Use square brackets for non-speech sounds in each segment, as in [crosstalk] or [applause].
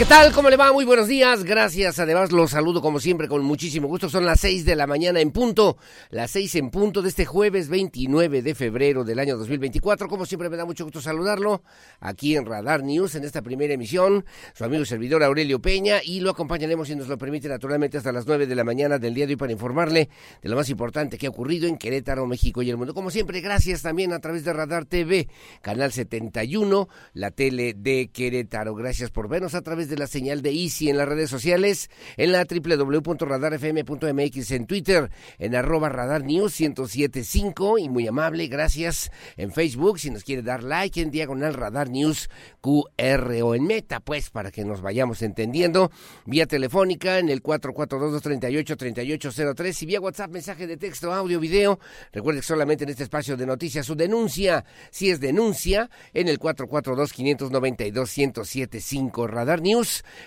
¿Qué tal? ¿Cómo le va? Muy buenos días. Gracias. Además, los saludo como siempre con muchísimo gusto. Son las 6 de la mañana en punto. Las 6 en punto de este jueves 29 de febrero del año 2024. Como siempre, me da mucho gusto saludarlo aquí en Radar News en esta primera emisión. Su amigo y servidor Aurelio Peña y lo acompañaremos, si nos lo permite, naturalmente hasta las 9 de la mañana del día de hoy para informarle de lo más importante que ha ocurrido en Querétaro, México y el mundo. Como siempre, gracias también a través de Radar TV, Canal 71, la tele de Querétaro. Gracias por vernos a través de la señal de Easy en las redes sociales, en la www.radarfm.mx, en Twitter, en arroba Radar News 1075 y muy amable, gracias. En Facebook, si nos quiere dar like, en diagonal Radar News QR o en Meta, pues, para que nos vayamos entendiendo. Vía telefónica en el 442-238-3803 y vía WhatsApp, mensaje de texto, audio, video. Recuerde que solamente en este espacio de noticias su denuncia, si es denuncia, en el 442-592-1075 Radar News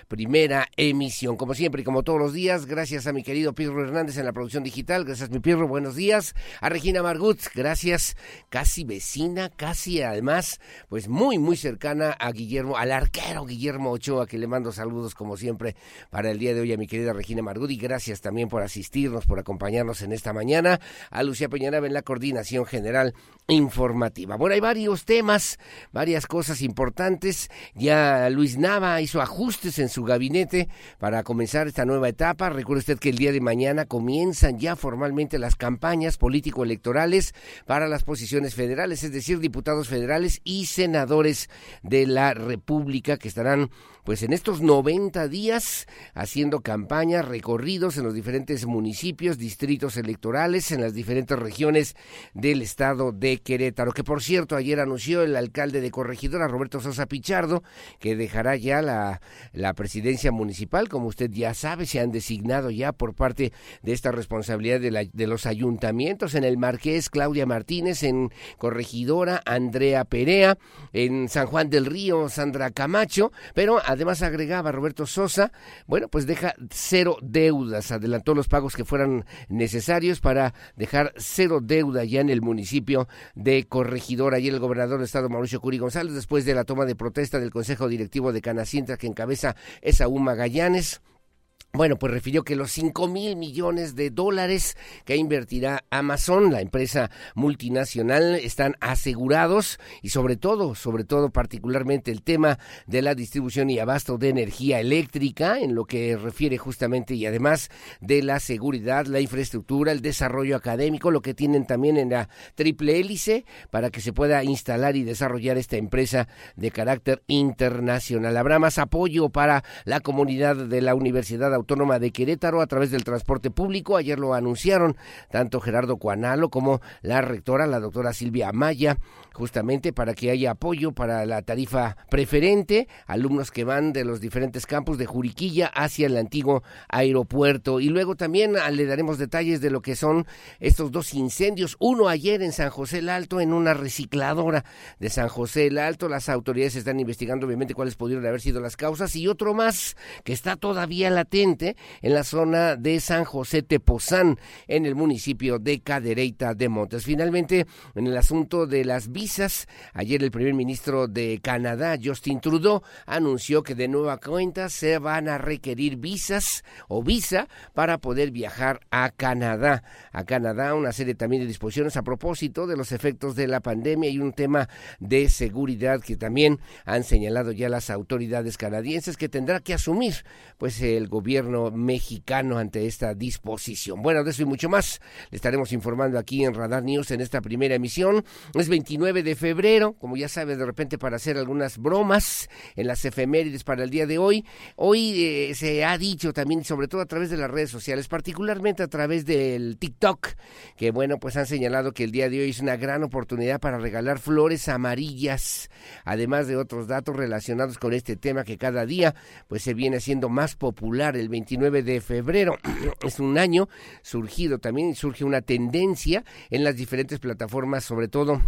primera emisión. Como siempre y como todos los días, gracias a mi querido Pirro Hernández en la producción digital. Gracias, mi Pirro. Buenos días. A Regina Margut, gracias. Casi vecina, casi además, pues muy, muy cercana a Guillermo, al arquero Guillermo Ochoa, que le mando saludos como siempre para el día de hoy a mi querida Regina Margut. Y gracias también por asistirnos, por acompañarnos en esta mañana. A Lucía Peñanaba en la coordinación general informativa. Bueno, hay varios temas, varias cosas importantes. Ya Luis Nava hizo ajustes en su gabinete para comenzar esta nueva etapa. Recuerde usted que el día de mañana comienzan ya formalmente las campañas político-electorales para las posiciones federales, es decir, diputados federales y senadores de la República que estarán pues en estos 90 días haciendo campañas, recorridos en los diferentes municipios, distritos electorales, en las diferentes regiones del estado de Querétaro, que por cierto ayer anunció el alcalde de Corregidora, Roberto Sosa Pichardo, que dejará ya la, la presidencia municipal, como usted ya sabe, se han designado ya por parte de esta responsabilidad de, la, de los ayuntamientos, en el Marqués Claudia Martínez, en Corregidora Andrea Perea, en San Juan del Río Sandra Camacho, pero Además agregaba Roberto Sosa, bueno, pues deja cero deudas, adelantó los pagos que fueran necesarios para dejar cero deuda ya en el municipio de Corregidora. Y el gobernador del estado, Mauricio Curi González, después de la toma de protesta del Consejo Directivo de Canacintra que encabeza esa Magallanes, bueno, pues refirió que los 5 mil millones de dólares que invertirá Amazon, la empresa multinacional, están asegurados y sobre todo, sobre todo particularmente el tema de la distribución y abasto de energía eléctrica, en lo que refiere justamente y además de la seguridad, la infraestructura, el desarrollo académico, lo que tienen también en la triple hélice para que se pueda instalar y desarrollar esta empresa de carácter internacional. Habrá más apoyo para la comunidad de la Universidad Autónoma de Querétaro a través del transporte público. Ayer lo anunciaron tanto Gerardo Cuanalo como la rectora, la doctora Silvia Amaya, justamente para que haya apoyo para la tarifa preferente, alumnos que van de los diferentes campus de Juriquilla hacia el antiguo aeropuerto. Y luego también ah, le daremos detalles de lo que son estos dos incendios. Uno ayer en San José el Alto, en una recicladora de San José el Alto. Las autoridades están investigando obviamente cuáles pudieron haber sido las causas. Y otro más que está todavía latente en la zona de San José Tepozán, en el municipio de Cadereyta de Montes. Finalmente, en el asunto de las visas, ayer el primer ministro de Canadá, Justin Trudeau, anunció que de nueva cuenta se van a requerir visas o visa para poder viajar a Canadá. A Canadá, una serie también de disposiciones a propósito de los efectos de la pandemia y un tema de seguridad que también han señalado ya las autoridades canadienses que tendrá que asumir pues el gobierno mexicano ante esta disposición. Bueno, de eso y mucho más le estaremos informando aquí en Radar News en esta primera emisión. Es 29 de febrero, como ya sabes, de repente para hacer algunas bromas en las efemérides para el día de hoy. Hoy eh, se ha dicho también, sobre todo a través de las redes sociales, particularmente a través del TikTok, que bueno, pues han señalado que el día de hoy es una gran oportunidad para regalar flores amarillas, además de otros datos relacionados con este tema que cada día pues se viene haciendo más popular. El 29 de febrero [clears throat] es un año surgido también, surge una tendencia en las diferentes plataformas, sobre todo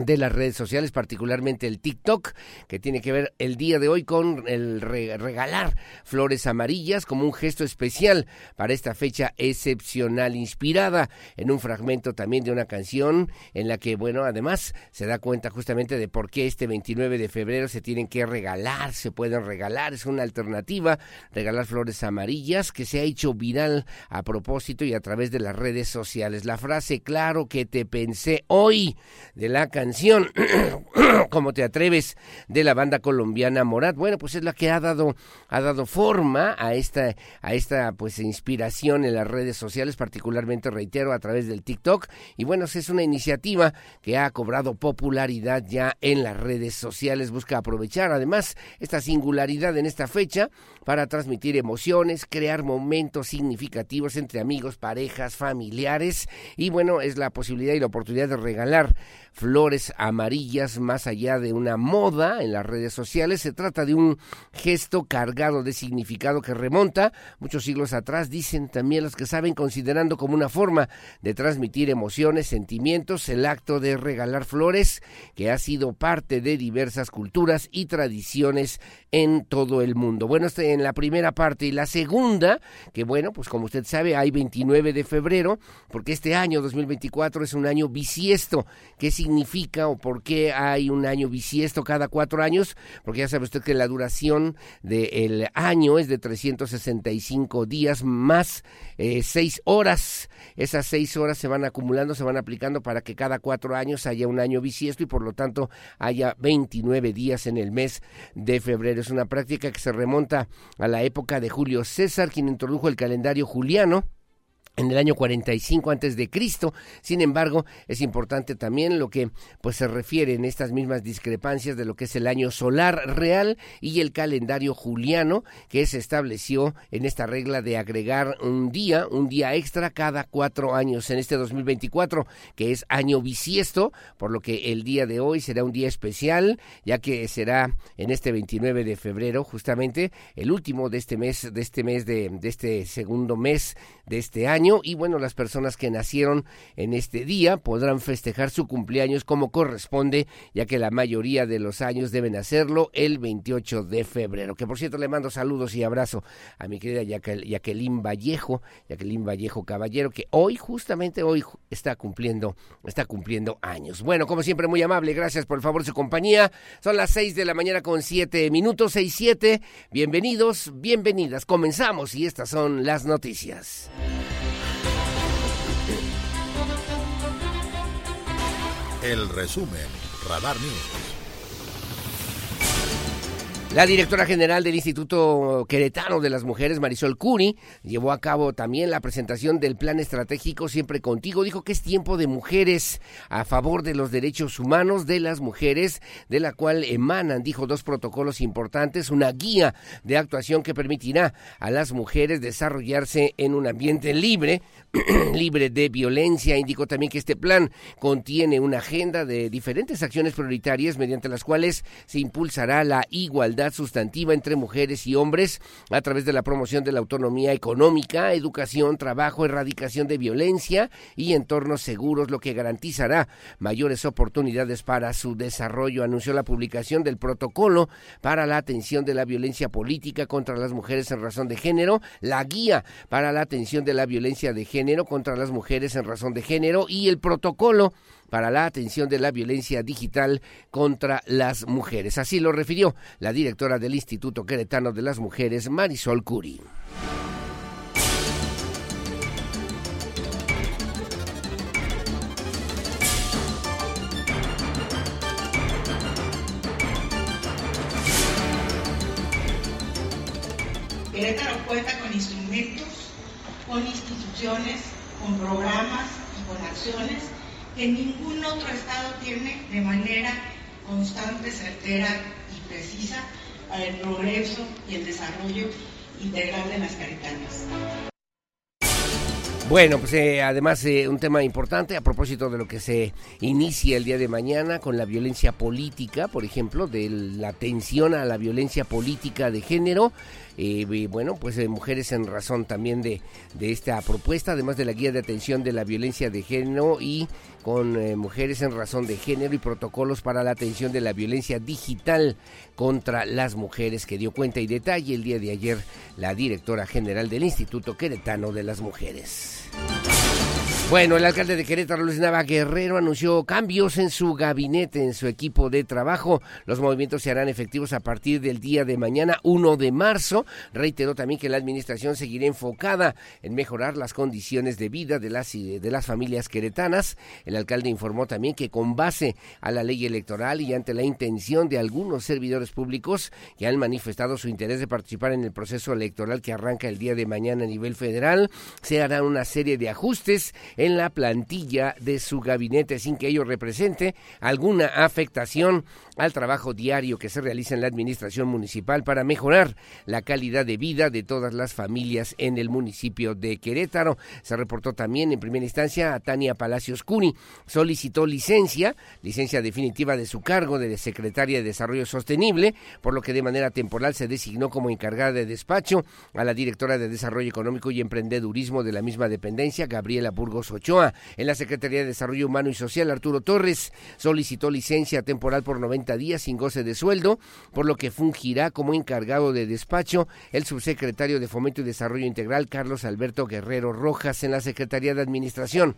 de las redes sociales, particularmente el TikTok, que tiene que ver el día de hoy con el regalar flores amarillas como un gesto especial para esta fecha excepcional, inspirada en un fragmento también de una canción en la que, bueno, además se da cuenta justamente de por qué este 29 de febrero se tienen que regalar, se pueden regalar, es una alternativa, regalar flores amarillas que se ha hecho viral a propósito y a través de las redes sociales. La frase, claro que te pensé hoy, de la canción, canción [clears throat] ¿Cómo te atreves? de la banda colombiana Morat. Bueno, pues es la que ha dado ha dado forma a esta a esta pues inspiración en las redes sociales, particularmente reitero a través del TikTok y bueno, es una iniciativa que ha cobrado popularidad ya en las redes sociales, busca aprovechar además esta singularidad en esta fecha para transmitir emociones, crear momentos significativos entre amigos, parejas, familiares y bueno, es la posibilidad y la oportunidad de regalar flores amarillas más allá de una moda en las redes sociales. Se trata de un gesto cargado de significado que remonta muchos siglos atrás, dicen también los que saben, considerando como una forma de transmitir emociones, sentimientos, el acto de regalar flores, que ha sido parte de diversas culturas y tradiciones en todo el mundo. Bueno, este en la primera parte y la segunda, que bueno, pues como usted sabe, hay 29 de febrero, porque este año 2024 es un año bisiesto. ¿Qué significa o por qué hay un año bisiesto cada cuatro años? Porque ya sabe usted que la duración del año es de 365 días más eh, seis horas. Esas seis horas se van acumulando, se van aplicando para que cada cuatro años haya un año bisiesto y por lo tanto haya 29 días en el mes de febrero. Es una práctica que se remonta a la época de Julio César, quien introdujo el calendario juliano en el año 45 antes de Cristo. Sin embargo, es importante también lo que pues se refiere en estas mismas discrepancias de lo que es el año solar real y el calendario juliano que se estableció en esta regla de agregar un día, un día extra cada cuatro años en este 2024 que es año bisiesto, por lo que el día de hoy será un día especial ya que será en este 29 de febrero justamente el último de este mes, de este mes de, de este segundo mes de este año y bueno, las personas que nacieron en este día podrán festejar su cumpleaños como corresponde, ya que la mayoría de los años deben hacerlo el 28 de febrero. Que por cierto le mando saludos y abrazo a mi querida Jacqueline Vallejo, Jacqueline Vallejo Caballero, que hoy, justamente hoy, está cumpliendo, está cumpliendo años. Bueno, como siempre, muy amable, gracias por el favor su compañía. Son las 6 de la mañana con 7 minutos, 6, 7. Bienvenidos, bienvenidas. Comenzamos y estas son las noticias. El resumen, Radar News. La directora general del Instituto Queretano de las Mujeres, Marisol Curi, llevó a cabo también la presentación del Plan Estratégico Siempre Contigo. Dijo que es tiempo de mujeres a favor de los derechos humanos de las mujeres, de la cual emanan, dijo, dos protocolos importantes, una guía de actuación que permitirá a las mujeres desarrollarse en un ambiente libre, [clears throat] libre de violencia. Indicó también que este plan contiene una agenda de diferentes acciones prioritarias mediante las cuales se impulsará la igualdad sustantiva entre mujeres y hombres a través de la promoción de la autonomía económica, educación, trabajo, erradicación de violencia y entornos seguros, lo que garantizará mayores oportunidades para su desarrollo. Anunció la publicación del protocolo para la atención de la violencia política contra las mujeres en razón de género, la guía para la atención de la violencia de género contra las mujeres en razón de género y el protocolo para la atención de la violencia digital contra las mujeres. Así lo refirió la directora del Instituto Queretano de las Mujeres, Marisol Curi. Querétaro cuenta con instrumentos, con instituciones, con programas y con acciones que ningún otro Estado tiene de manera constante, certera y precisa para el progreso y el desarrollo integral de las caritanas. Bueno, pues eh, además eh, un tema importante a propósito de lo que se inicia el día de mañana con la violencia política, por ejemplo, de la atención a la violencia política de género. Eh, bueno, pues mujeres en razón también de, de esta propuesta, además de la guía de atención de la violencia de género y con eh, mujeres en razón de género y protocolos para la atención de la violencia digital contra las mujeres que dio cuenta y detalle el día de ayer la directora general del Instituto Queretano de las Mujeres. Bueno, el alcalde de Querétaro, Luis Nava Guerrero, anunció cambios en su gabinete, en su equipo de trabajo. Los movimientos se harán efectivos a partir del día de mañana, 1 de marzo. Reiteró también que la administración seguirá enfocada en mejorar las condiciones de vida de las, de las familias queretanas. El alcalde informó también que con base a la ley electoral y ante la intención de algunos servidores públicos que han manifestado su interés de participar en el proceso electoral que arranca el día de mañana a nivel federal, se harán una serie de ajustes en la plantilla de su gabinete sin que ello represente alguna afectación al trabajo diario que se realiza en la administración municipal para mejorar la calidad de vida de todas las familias en el municipio de Querétaro. Se reportó también en primera instancia a Tania Palacios Cuni. Solicitó licencia, licencia definitiva de su cargo de secretaria de Desarrollo Sostenible, por lo que de manera temporal se designó como encargada de despacho a la directora de Desarrollo Económico y Emprendedurismo de la misma dependencia, Gabriela Burgos Ochoa. En la Secretaría de Desarrollo Humano y Social, Arturo Torres solicitó licencia temporal por 90 días sin goce de sueldo, por lo que fungirá como encargado de despacho el subsecretario de Fomento y Desarrollo Integral, Carlos Alberto Guerrero Rojas, en la Secretaría de Administración.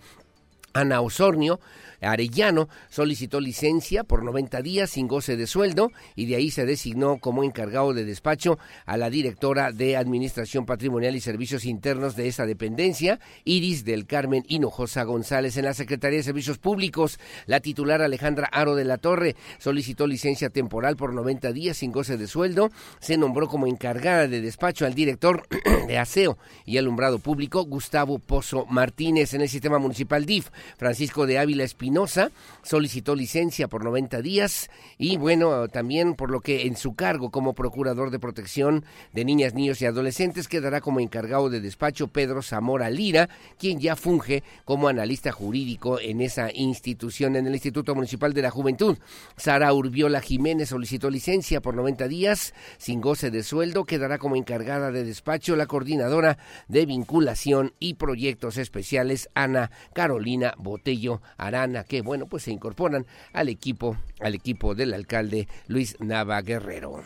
Ana Osornio Arellano solicitó licencia por 90 días sin goce de sueldo y de ahí se designó como encargado de despacho a la directora de Administración Patrimonial y Servicios Internos de esa dependencia, Iris del Carmen Hinojosa González. En la Secretaría de Servicios Públicos, la titular Alejandra Aro de la Torre solicitó licencia temporal por 90 días sin goce de sueldo. Se nombró como encargada de despacho al director [clears throat] de Aseo y Alumbrado Público, Gustavo Pozo Martínez. En el sistema municipal DIF, Francisco de Ávila Espinosa solicitó licencia por 90 días y bueno, también por lo que en su cargo como procurador de protección de niñas, niños y adolescentes quedará como encargado de despacho Pedro Zamora Lira, quien ya funge como analista jurídico en esa institución, en el Instituto Municipal de la Juventud. Sara Urbiola Jiménez solicitó licencia por 90 días sin goce de sueldo, quedará como encargada de despacho la coordinadora de vinculación y proyectos especiales Ana Carolina Botello Arana que, bueno, pues se incorporan al equipo, al equipo del alcalde Luis Nava Guerrero.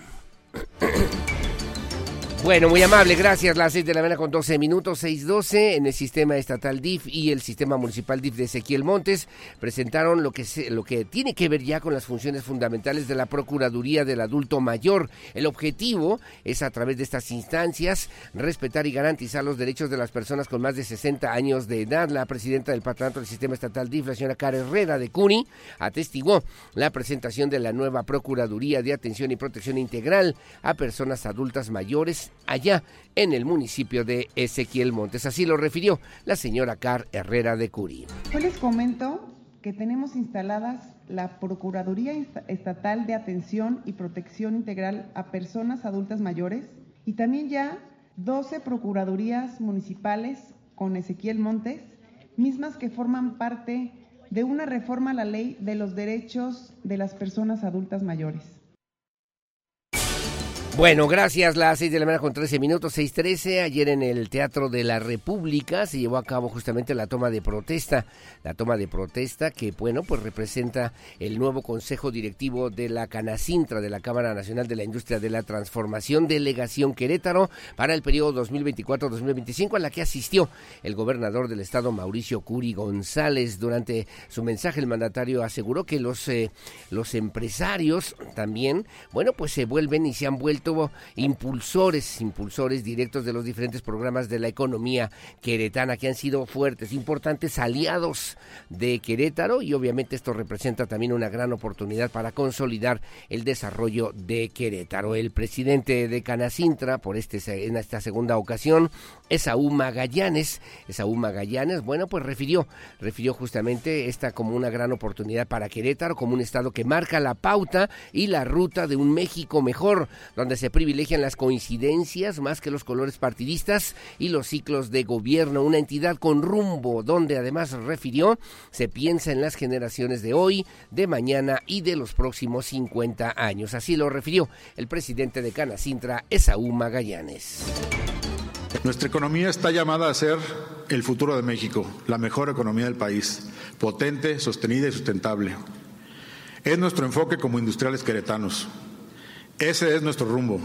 [clears throat] Bueno, muy amable, gracias. Las 6 de la mañana con 12 minutos, 6.12 en el sistema estatal DIF y el sistema municipal DIF de Ezequiel Montes presentaron lo que, se, lo que tiene que ver ya con las funciones fundamentales de la Procuraduría del Adulto Mayor. El objetivo es a través de estas instancias respetar y garantizar los derechos de las personas con más de 60 años de edad. La presidenta del patronato del sistema estatal DIF, la señora Cara Herrera de Cuni, atestiguó la presentación de la nueva Procuraduría de Atención y Protección Integral a personas adultas mayores allá en el municipio de Ezequiel Montes. Así lo refirió la señora Car Herrera de Curi. Yo les comento que tenemos instaladas la Procuraduría Estatal de Atención y Protección Integral a Personas Adultas Mayores y también ya 12 Procuradurías Municipales con Ezequiel Montes, mismas que forman parte de una reforma a la ley de los derechos de las personas adultas mayores. Bueno, gracias. Las seis de la mañana con 13 minutos, 6.13. Ayer en el Teatro de la República se llevó a cabo justamente la toma de protesta. La toma de protesta que, bueno, pues representa el nuevo Consejo Directivo de la Canacintra de la Cámara Nacional de la Industria de la Transformación, Delegación Querétaro, para el periodo 2024-2025, a la que asistió el gobernador del estado, Mauricio Curi González. Durante su mensaje, el mandatario aseguró que los, eh, los empresarios también, bueno, pues se vuelven y se han vuelto tuvo impulsores, impulsores directos de los diferentes programas de la economía queretana que han sido fuertes, importantes aliados de Querétaro y obviamente esto representa también una gran oportunidad para consolidar el desarrollo de Querétaro. El presidente de Canacintra, por este, en esta segunda ocasión, Esaú Magallanes, Esaú Magallanes, bueno, pues refirió, refirió justamente esta como una gran oportunidad para Querétaro, como un estado que marca la pauta y la ruta de un México mejor, donde se privilegian las coincidencias más que los colores partidistas y los ciclos de gobierno, una entidad con rumbo, donde además refirió, se piensa en las generaciones de hoy, de mañana y de los próximos 50 años. Así lo refirió el presidente de Canacintra, Esaú Magallanes. Nuestra economía está llamada a ser el futuro de México, la mejor economía del país, potente, sostenida y sustentable. Es nuestro enfoque como industriales queretanos. Ese es nuestro rumbo.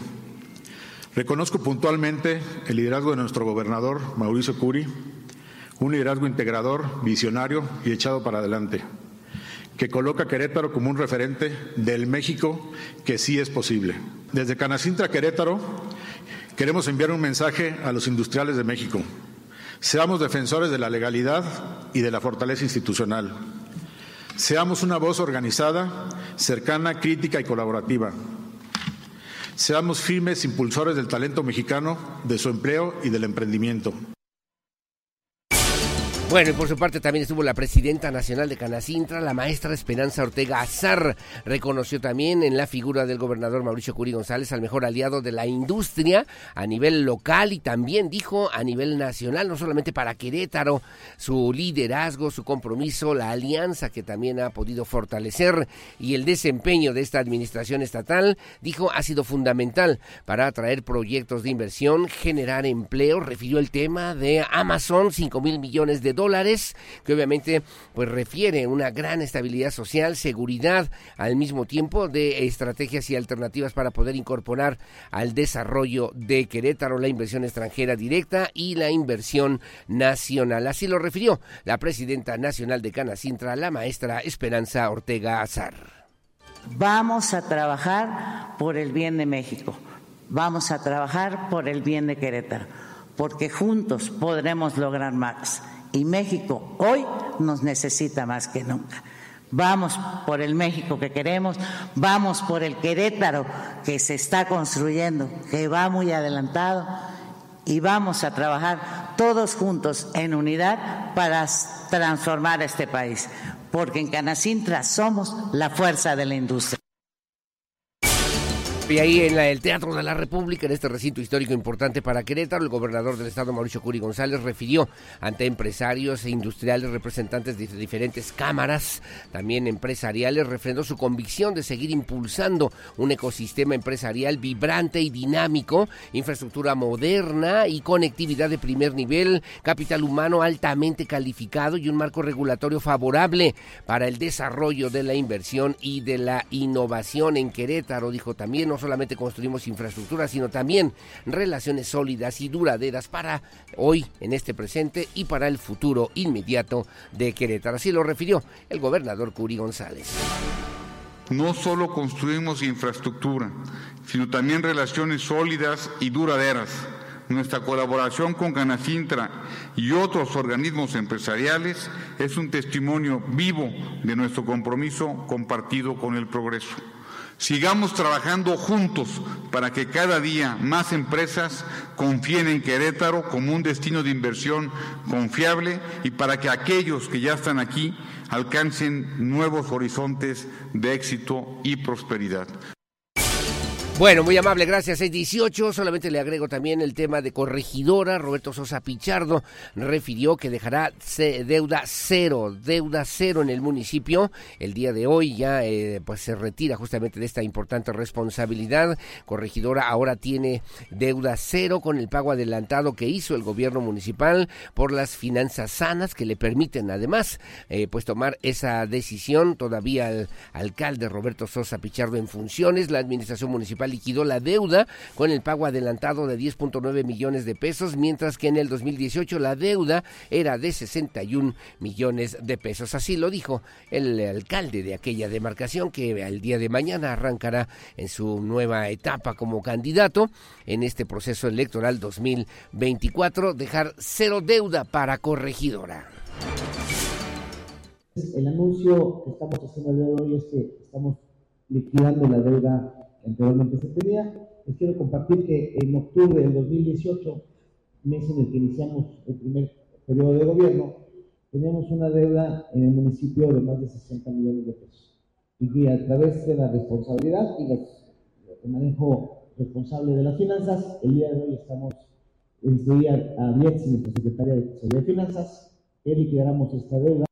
Reconozco puntualmente el liderazgo de nuestro gobernador, Mauricio Curi, un liderazgo integrador, visionario y echado para adelante, que coloca a Querétaro como un referente del México que sí es posible. Desde Canacintra Querétaro Queremos enviar un mensaje a los industriales de México. Seamos defensores de la legalidad y de la fortaleza institucional. Seamos una voz organizada, cercana, crítica y colaborativa. Seamos firmes impulsores del talento mexicano, de su empleo y del emprendimiento. Bueno, y por su parte también estuvo la presidenta nacional de Canacintra, la maestra Esperanza Ortega Azar. Reconoció también en la figura del gobernador Mauricio Curi González al mejor aliado de la industria a nivel local y también dijo a nivel nacional, no solamente para Querétaro, su liderazgo, su compromiso, la alianza que también ha podido fortalecer y el desempeño de esta administración estatal, dijo, ha sido fundamental para atraer proyectos de inversión, generar empleo. Refirió el tema de Amazon, 5 mil millones de dólares que obviamente pues refiere una gran estabilidad social, seguridad, al mismo tiempo de estrategias y alternativas para poder incorporar al desarrollo de Querétaro la inversión extranjera directa y la inversión nacional. Así lo refirió la presidenta nacional de Canacintra, la maestra Esperanza Ortega Azar. Vamos a trabajar por el bien de México, vamos a trabajar por el bien de Querétaro, porque juntos podremos lograr más y México hoy nos necesita más que nunca. Vamos por el México que queremos, vamos por el Querétaro que se está construyendo, que va muy adelantado y vamos a trabajar todos juntos en unidad para transformar este país, porque en Canacintra somos la fuerza de la industria. Y ahí en el Teatro de la República, en este recinto histórico importante para Querétaro, el gobernador del estado, Mauricio Curi González, refirió ante empresarios e industriales, representantes de diferentes cámaras, también empresariales, refrendó su convicción de seguir impulsando un ecosistema empresarial vibrante y dinámico, infraestructura moderna y conectividad de primer nivel, capital humano altamente calificado y un marco regulatorio favorable para el desarrollo de la inversión y de la innovación en Querétaro, dijo también solamente construimos infraestructura, sino también relaciones sólidas y duraderas para hoy, en este presente y para el futuro inmediato de Querétaro. Así lo refirió el gobernador Curi González. No solo construimos infraestructura, sino también relaciones sólidas y duraderas. Nuestra colaboración con Canacintra y otros organismos empresariales es un testimonio vivo de nuestro compromiso compartido con el progreso. Sigamos trabajando juntos para que cada día más empresas confíen en Querétaro como un destino de inversión confiable y para que aquellos que ya están aquí alcancen nuevos horizontes de éxito y prosperidad. Bueno, muy amable, gracias. 618, solamente le agrego también el tema de corregidora. Roberto Sosa Pichardo refirió que dejará deuda cero, deuda cero en el municipio. El día de hoy ya eh, pues se retira justamente de esta importante responsabilidad. Corregidora ahora tiene deuda cero con el pago adelantado que hizo el gobierno municipal por las finanzas sanas que le permiten además eh, pues tomar esa decisión. Todavía el alcalde Roberto Sosa Pichardo en funciones, la administración municipal liquidó la deuda con el pago adelantado de 10.9 millones de pesos, mientras que en el 2018 la deuda era de 61 millones de pesos. Así lo dijo el alcalde de aquella demarcación que el día de mañana arrancará en su nueva etapa como candidato en este proceso electoral 2024, dejar cero deuda para corregidora. El anuncio que estamos haciendo el día de hoy es que estamos liquidando la deuda anteriormente se tenía. Les quiero compartir que en octubre del 2018, mes en el que iniciamos el primer periodo de gobierno, teníamos una deuda en el municipio de más de 60 millones de pesos. Y que a través de la responsabilidad y el manejo responsable de las finanzas, el día de hoy estamos, este día a nuestra secretaria de Finanzas, que liquidáramos esta deuda.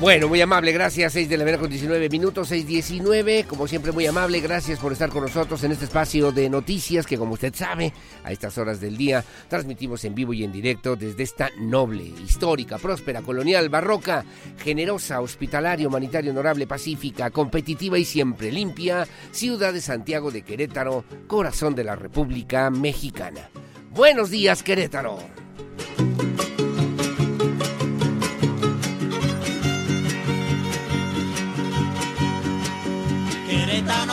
Bueno, muy amable, gracias. 6 de la mañana con 19 minutos, 6.19. Como siempre, muy amable, gracias por estar con nosotros en este espacio de noticias que, como usted sabe, a estas horas del día transmitimos en vivo y en directo desde esta noble, histórica, próspera, colonial, barroca, generosa, hospitalaria, humanitaria, honorable, pacífica, competitiva y siempre limpia ciudad de Santiago de Querétaro, corazón de la República Mexicana. Buenos días, Querétaro.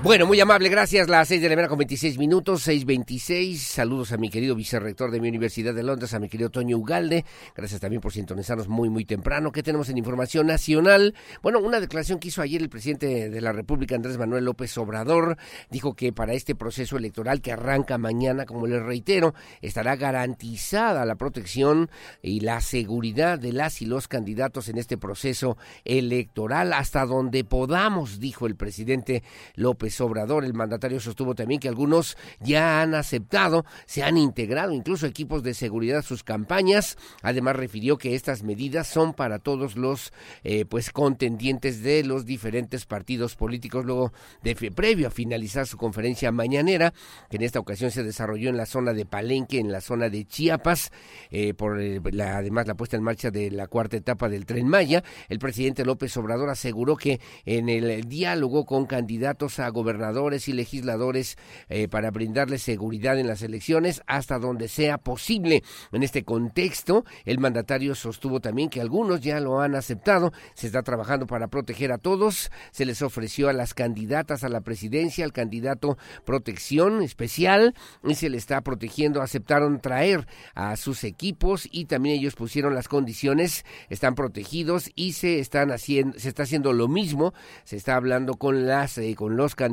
Bueno, muy amable, gracias. Las seis de la mañana con 26 minutos, 6.26. Saludos a mi querido vicerrector de mi Universidad de Londres, a mi querido Toño Ugalde. Gracias también por sintonizarnos muy, muy temprano. ¿Qué tenemos en información nacional? Bueno, una declaración que hizo ayer el presidente de la República, Andrés Manuel López Obrador, dijo que para este proceso electoral que arranca mañana, como les reitero, estará garantizada la protección y la seguridad de las y los candidatos en este proceso electoral hasta donde podamos, dijo el presidente López Obrador. El mandatario sostuvo también que algunos ya han aceptado, se han integrado incluso equipos de seguridad a sus campañas. Además refirió que estas medidas son para todos los eh, pues contendientes de los diferentes partidos políticos luego de previo a finalizar su conferencia mañanera que en esta ocasión se desarrolló en la zona de Palenque, en la zona de Chiapas, eh, por la, además la puesta en marcha de la cuarta etapa del Tren Maya. El presidente López Obrador aseguró que en el diálogo con candidatos a gobernadores y legisladores eh, para brindarles seguridad en las elecciones hasta donde sea posible. En este contexto, el mandatario sostuvo también que algunos ya lo han aceptado, se está trabajando para proteger a todos, se les ofreció a las candidatas a la presidencia, al candidato protección especial y se le está protegiendo, aceptaron traer a sus equipos y también ellos pusieron las condiciones, están protegidos y se están haciendo, se está haciendo lo mismo, se está hablando con las eh, con los candidatos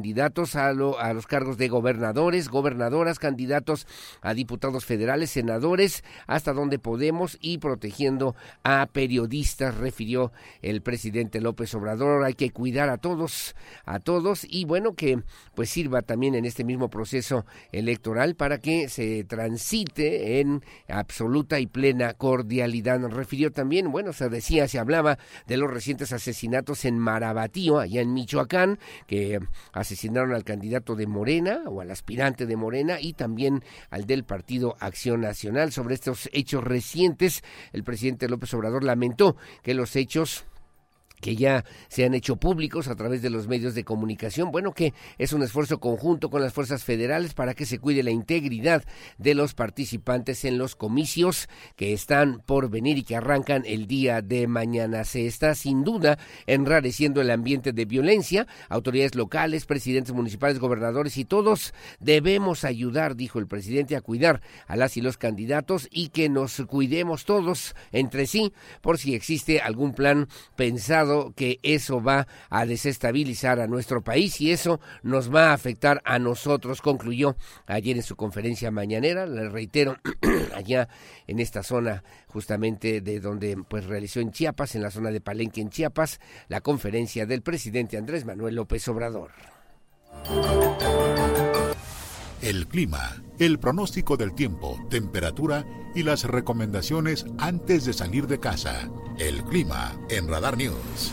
a, a los cargos de gobernadores, gobernadoras, candidatos a diputados federales, senadores, hasta donde podemos y protegiendo a periodistas, refirió el presidente López Obrador. Hay que cuidar a todos, a todos y bueno, que pues sirva también en este mismo proceso electoral para que se transite en absoluta y plena cordialidad. Refirió también, bueno, se decía, se hablaba de los recientes asesinatos en Marabatío, allá en Michoacán, que asesinaron al candidato de Morena o al aspirante de Morena y también al del Partido Acción Nacional. Sobre estos hechos recientes, el presidente López Obrador lamentó que los hechos que ya se han hecho públicos a través de los medios de comunicación. Bueno, que es un esfuerzo conjunto con las fuerzas federales para que se cuide la integridad de los participantes en los comicios que están por venir y que arrancan el día de mañana. Se está sin duda enrareciendo el ambiente de violencia. Autoridades locales, presidentes municipales, gobernadores y todos debemos ayudar, dijo el presidente, a cuidar a las y los candidatos y que nos cuidemos todos entre sí por si existe algún plan pensado que eso va a desestabilizar a nuestro país y eso nos va a afectar a nosotros, concluyó ayer en su conferencia mañanera, le reitero, [clears throat] allá en esta zona justamente de donde pues realizó en Chiapas, en la zona de Palenque en Chiapas, la conferencia del presidente Andrés Manuel López Obrador. El clima, el pronóstico del tiempo, temperatura y las recomendaciones antes de salir de casa. El clima en Radar News.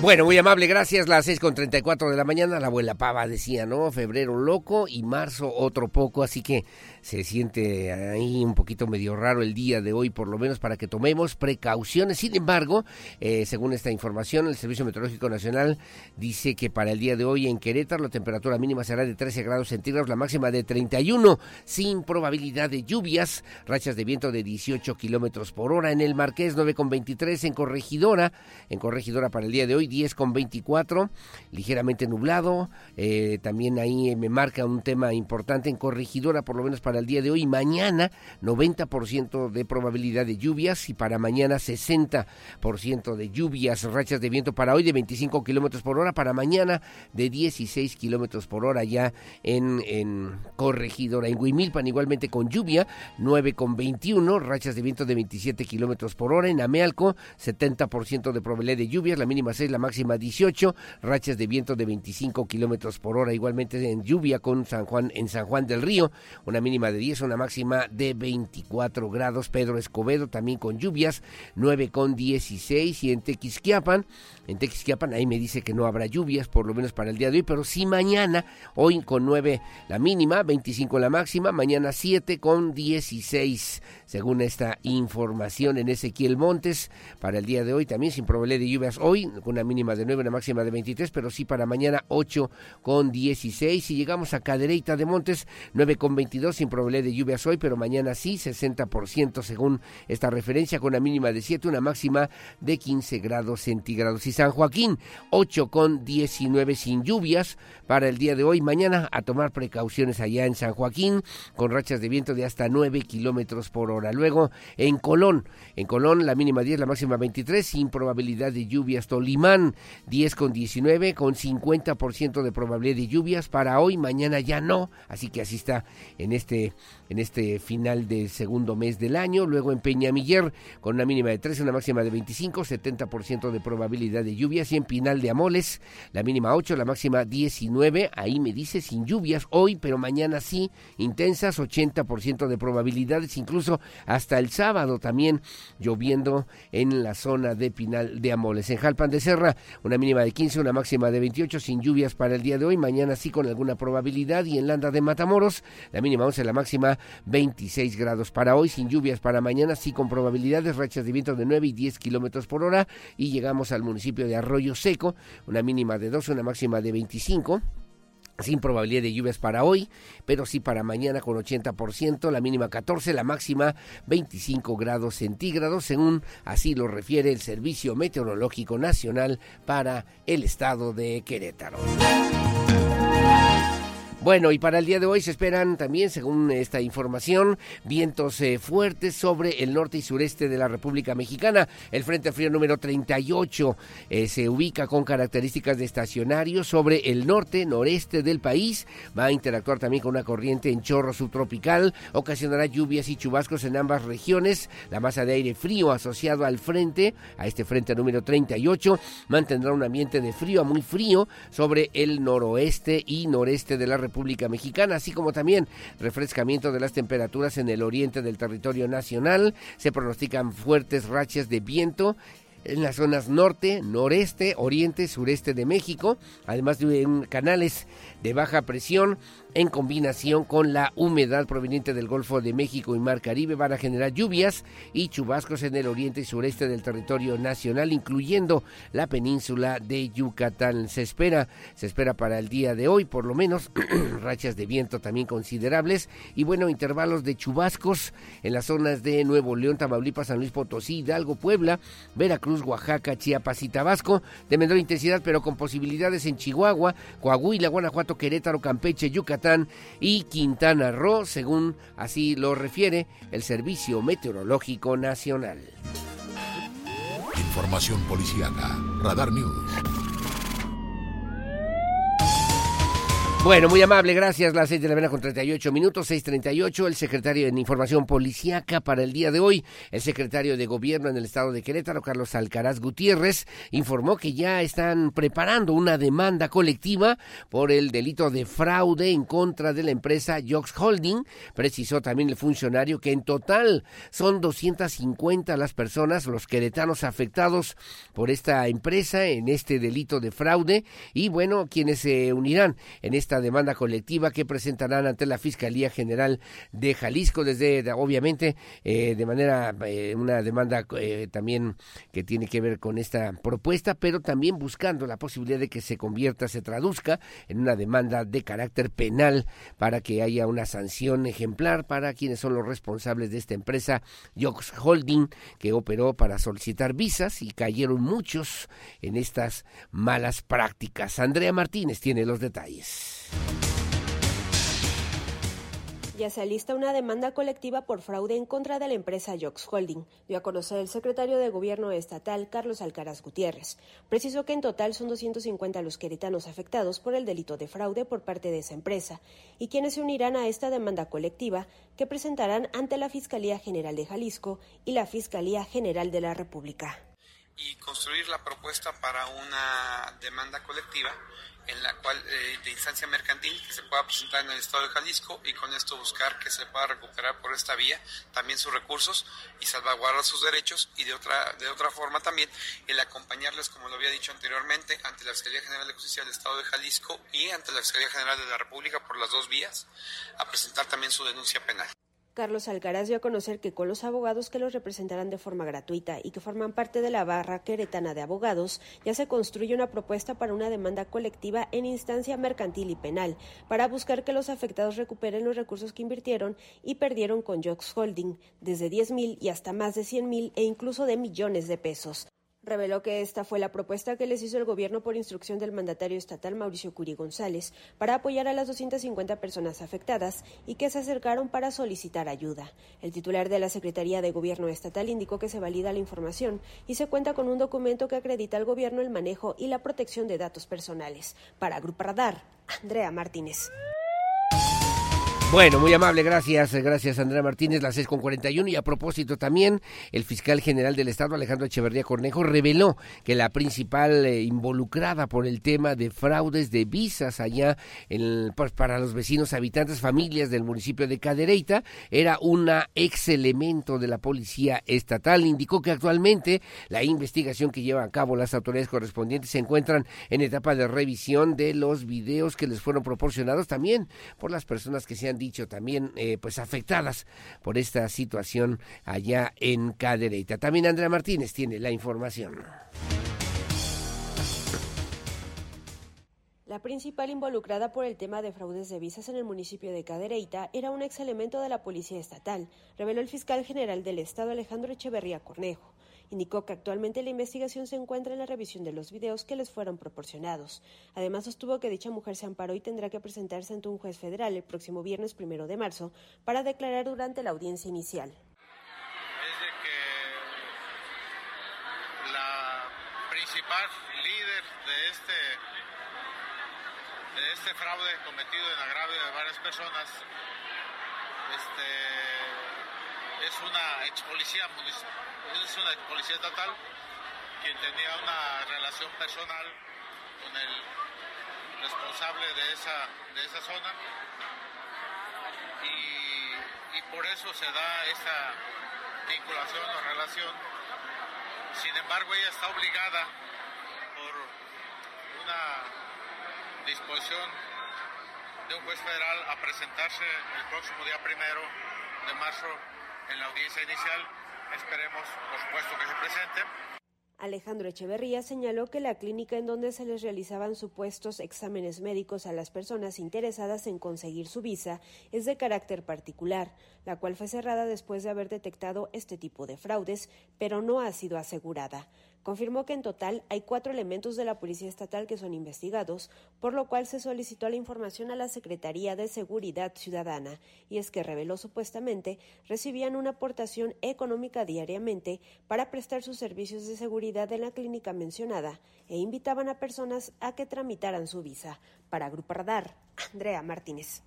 Bueno, muy amable, gracias. Las 6 con 34 de la mañana, la abuela Pava decía, ¿no? Febrero loco y marzo otro poco, así que se siente ahí un poquito medio raro el día de hoy, por lo menos para que tomemos precauciones. Sin embargo, eh, según esta información, el Servicio Meteorológico Nacional dice que para el día de hoy en Querétaro la temperatura mínima será de 13 grados centígrados, la máxima de 31, sin probabilidad de lluvias, rachas de viento de 18 kilómetros por hora. En el Marqués 9 con 23, en Corregidora, en Corregidora para el día de hoy 10 con 24, ligeramente nublado. Eh, también ahí me marca un tema importante en Corregidora, por lo menos para el día de hoy. Mañana 90% de probabilidad de lluvias y para mañana 60% de lluvias. Rachas de viento para hoy de 25 kilómetros por hora, para mañana de 16 kilómetros por hora ya en, en Corregidora. En Huimilpan igualmente con lluvia, 9 con 21, rachas de viento de 27 kilómetros por hora. En Amealco 70% de probabilidad de lluvias, la mínima 6, la máxima 18, rachas de viento de 25 kilómetros por hora. Igualmente en lluvia con San Juan, en San Juan del Río, una mínima de 10, una máxima de 24 grados. Pedro Escobedo también con lluvias, 9 con 16 y en Tequisquiapan, en Tequisquiapan ahí me dice que no habrá lluvias, por lo menos para el día de hoy, pero sí mañana, hoy con 9 la mínima, 25 la máxima, mañana 7 con 16, según esta información en Ezequiel Montes, para el día de hoy también sin probabilidad de lluvias hoy, con una mínima de 9, una máxima de 23, pero sí para mañana 8 con 16, y llegamos a Cadereyta de Montes, 9 con 22, sin probabilidad de lluvias hoy, pero mañana sí, 60% según esta referencia, con una mínima de 7, una máxima de 15 grados centígrados. Y San Joaquín, 8 con 19 sin lluvias para el día de hoy. Mañana a tomar precauciones allá en San Joaquín, con rachas de viento de hasta 9 kilómetros por Luego en Colón, en Colón la mínima 10, la máxima 23, sin probabilidad de lluvias. Tolimán, 10 con 19, con 50% de probabilidad de lluvias para hoy, mañana ya no, así que así está en este en este final del segundo mes del año. Luego en Peñamiller, con una mínima de 13, una máxima de 25, 70% de probabilidad de lluvias. Y en Pinal de Amoles, la mínima 8, la máxima 19. Ahí me dice sin lluvias hoy, pero mañana sí, intensas, 80% de probabilidades, incluso hasta el sábado también lloviendo en la zona de Pinal de Amoles. En Jalpan de Serra, una mínima de 15, una máxima de 28, sin lluvias para el día de hoy. Mañana sí con alguna probabilidad. Y en Landa de Matamoros, la mínima 11, la máxima 26 grados para hoy, sin lluvias para mañana, sí con probabilidades, rachas de viento de 9 y 10 kilómetros por hora. Y llegamos al municipio de Arroyo Seco, una mínima de 12, una máxima de 25 sin probabilidad de lluvias para hoy, pero sí para mañana con 80%, la mínima 14, la máxima 25 grados centígrados, según así lo refiere el Servicio Meteorológico Nacional para el estado de Querétaro. Bueno, y para el día de hoy se esperan también, según esta información, vientos eh, fuertes sobre el norte y sureste de la República Mexicana. El Frente Frío número 38 eh, se ubica con características de estacionario sobre el norte, noreste del país. Va a interactuar también con una corriente en chorro subtropical. Ocasionará lluvias y chubascos en ambas regiones. La masa de aire frío asociado al frente, a este frente número 38, mantendrá un ambiente de frío a muy frío sobre el noroeste y noreste de la República República Mexicana, así como también refrescamiento de las temperaturas en el oriente del territorio nacional. Se pronostican fuertes rachas de viento en las zonas norte, noreste, oriente, sureste de México, además de canales de baja presión en combinación con la humedad proveniente del Golfo de México y Mar Caribe van a generar lluvias y chubascos en el oriente y sureste del territorio nacional, incluyendo la península de Yucatán. Se espera, se espera para el día de hoy, por lo menos, [clears throat] rachas de viento también considerables y bueno, intervalos de chubascos en las zonas de Nuevo León, Tamaulipas, San Luis Potosí, Hidalgo, Puebla, Veracruz, Oaxaca, Chiapas y Tabasco, de menor intensidad, pero con posibilidades en Chihuahua, Coahuila, Guanajuato, Querétaro, Campeche, Yucatán, y Quintana Roo, según así lo refiere el Servicio Meteorológico Nacional. Información policíaca, Radar News. Bueno, muy amable, gracias. Las seis de la mañana con 38 minutos, 6.38. El secretario de Información Policiaca para el día de hoy, el secretario de Gobierno en el estado de Querétaro, Carlos Alcaraz Gutiérrez, informó que ya están preparando una demanda colectiva por el delito de fraude en contra de la empresa Jox Holding. Precisó también el funcionario que en total son 250 las personas, los queretanos afectados por esta empresa en este delito de fraude y bueno, quienes se unirán en esta demanda colectiva que presentarán ante la Fiscalía General de Jalisco, desde, obviamente, eh, de manera, eh, una demanda eh, también que tiene que ver con esta propuesta, pero también buscando la posibilidad de que se convierta, se traduzca en una demanda de carácter penal para que haya una sanción ejemplar para quienes son los responsables de esta empresa, Yox Holding, que operó para solicitar visas y cayeron muchos en estas malas prácticas. Andrea Martínez tiene los detalles. Ya se alista una demanda colectiva por fraude en contra de la empresa Jox Holding, dio a conocer el secretario de Gobierno estatal, Carlos Alcaraz Gutiérrez. Precisó que en total son 250 los queretanos afectados por el delito de fraude por parte de esa empresa y quienes se unirán a esta demanda colectiva que presentarán ante la Fiscalía General de Jalisco y la Fiscalía General de la República y construir la propuesta para una demanda colectiva en la cual eh, de instancia mercantil que se pueda presentar en el estado de Jalisco y con esto buscar que se pueda recuperar por esta vía también sus recursos y salvaguardar sus derechos y de otra de otra forma también el acompañarles como lo había dicho anteriormente ante la Fiscalía General de Justicia del Estado de Jalisco y ante la Fiscalía General de la República por las dos vías a presentar también su denuncia penal. Carlos Alcaraz dio a conocer que con los abogados que los representarán de forma gratuita y que forman parte de la barra queretana de abogados, ya se construye una propuesta para una demanda colectiva en instancia mercantil y penal, para buscar que los afectados recuperen los recursos que invirtieron y perdieron con Jox Holding, desde 10 mil y hasta más de 100 mil e incluso de millones de pesos reveló que esta fue la propuesta que les hizo el gobierno por instrucción del mandatario estatal Mauricio Curi González para apoyar a las 250 personas afectadas y que se acercaron para solicitar ayuda. El titular de la Secretaría de Gobierno Estatal indicó que se valida la información y se cuenta con un documento que acredita al gobierno el manejo y la protección de datos personales. Para Grupo Radar, Andrea Martínez. Bueno, muy amable, gracias, gracias Andrea Martínez, las 6 con 41. Y a propósito también, el fiscal general del Estado, Alejandro Echeverría Cornejo, reveló que la principal eh, involucrada por el tema de fraudes de visas allá en, pues, para los vecinos, habitantes, familias del municipio de Cadereyta, era una ex elemento de la policía estatal. Indicó que actualmente la investigación que llevan a cabo las autoridades correspondientes se encuentran en etapa de revisión de los videos que les fueron proporcionados también por las personas que se han dicho también eh, pues afectadas por esta situación allá en Cadereyta. También Andrea Martínez tiene la información. La principal involucrada por el tema de fraudes de visas en el municipio de Cadereyta era un ex elemento de la Policía Estatal, reveló el fiscal general del Estado Alejandro Echeverría Cornejo. Indicó que actualmente la investigación se encuentra en la revisión de los videos que les fueron proporcionados. Además, sostuvo que dicha mujer se amparó y tendrá que presentarse ante un juez federal el próximo viernes primero de marzo para declarar durante la audiencia inicial. Principal líder de este, de este fraude cometido en agravio de varias personas este, es una ex policía es una policía estatal quien tenía una relación personal con el responsable de esa, de esa zona y, y por eso se da esta vinculación o relación. Sin embargo, ella está obligada por una disposición de un juez federal a presentarse el próximo día primero de marzo en la audiencia inicial Esperemos, por supuesto, que se presente. Alejandro Echeverría señaló que la clínica en donde se les realizaban supuestos exámenes médicos a las personas interesadas en conseguir su visa es de carácter particular, la cual fue cerrada después de haber detectado este tipo de fraudes, pero no ha sido asegurada. Confirmó que en total hay cuatro elementos de la Policía Estatal que son investigados, por lo cual se solicitó la información a la Secretaría de Seguridad Ciudadana, y es que reveló supuestamente recibían una aportación económica diariamente para prestar sus servicios de seguridad en la clínica mencionada e invitaban a personas a que tramitaran su visa. Para Grupo Radar, Andrea Martínez.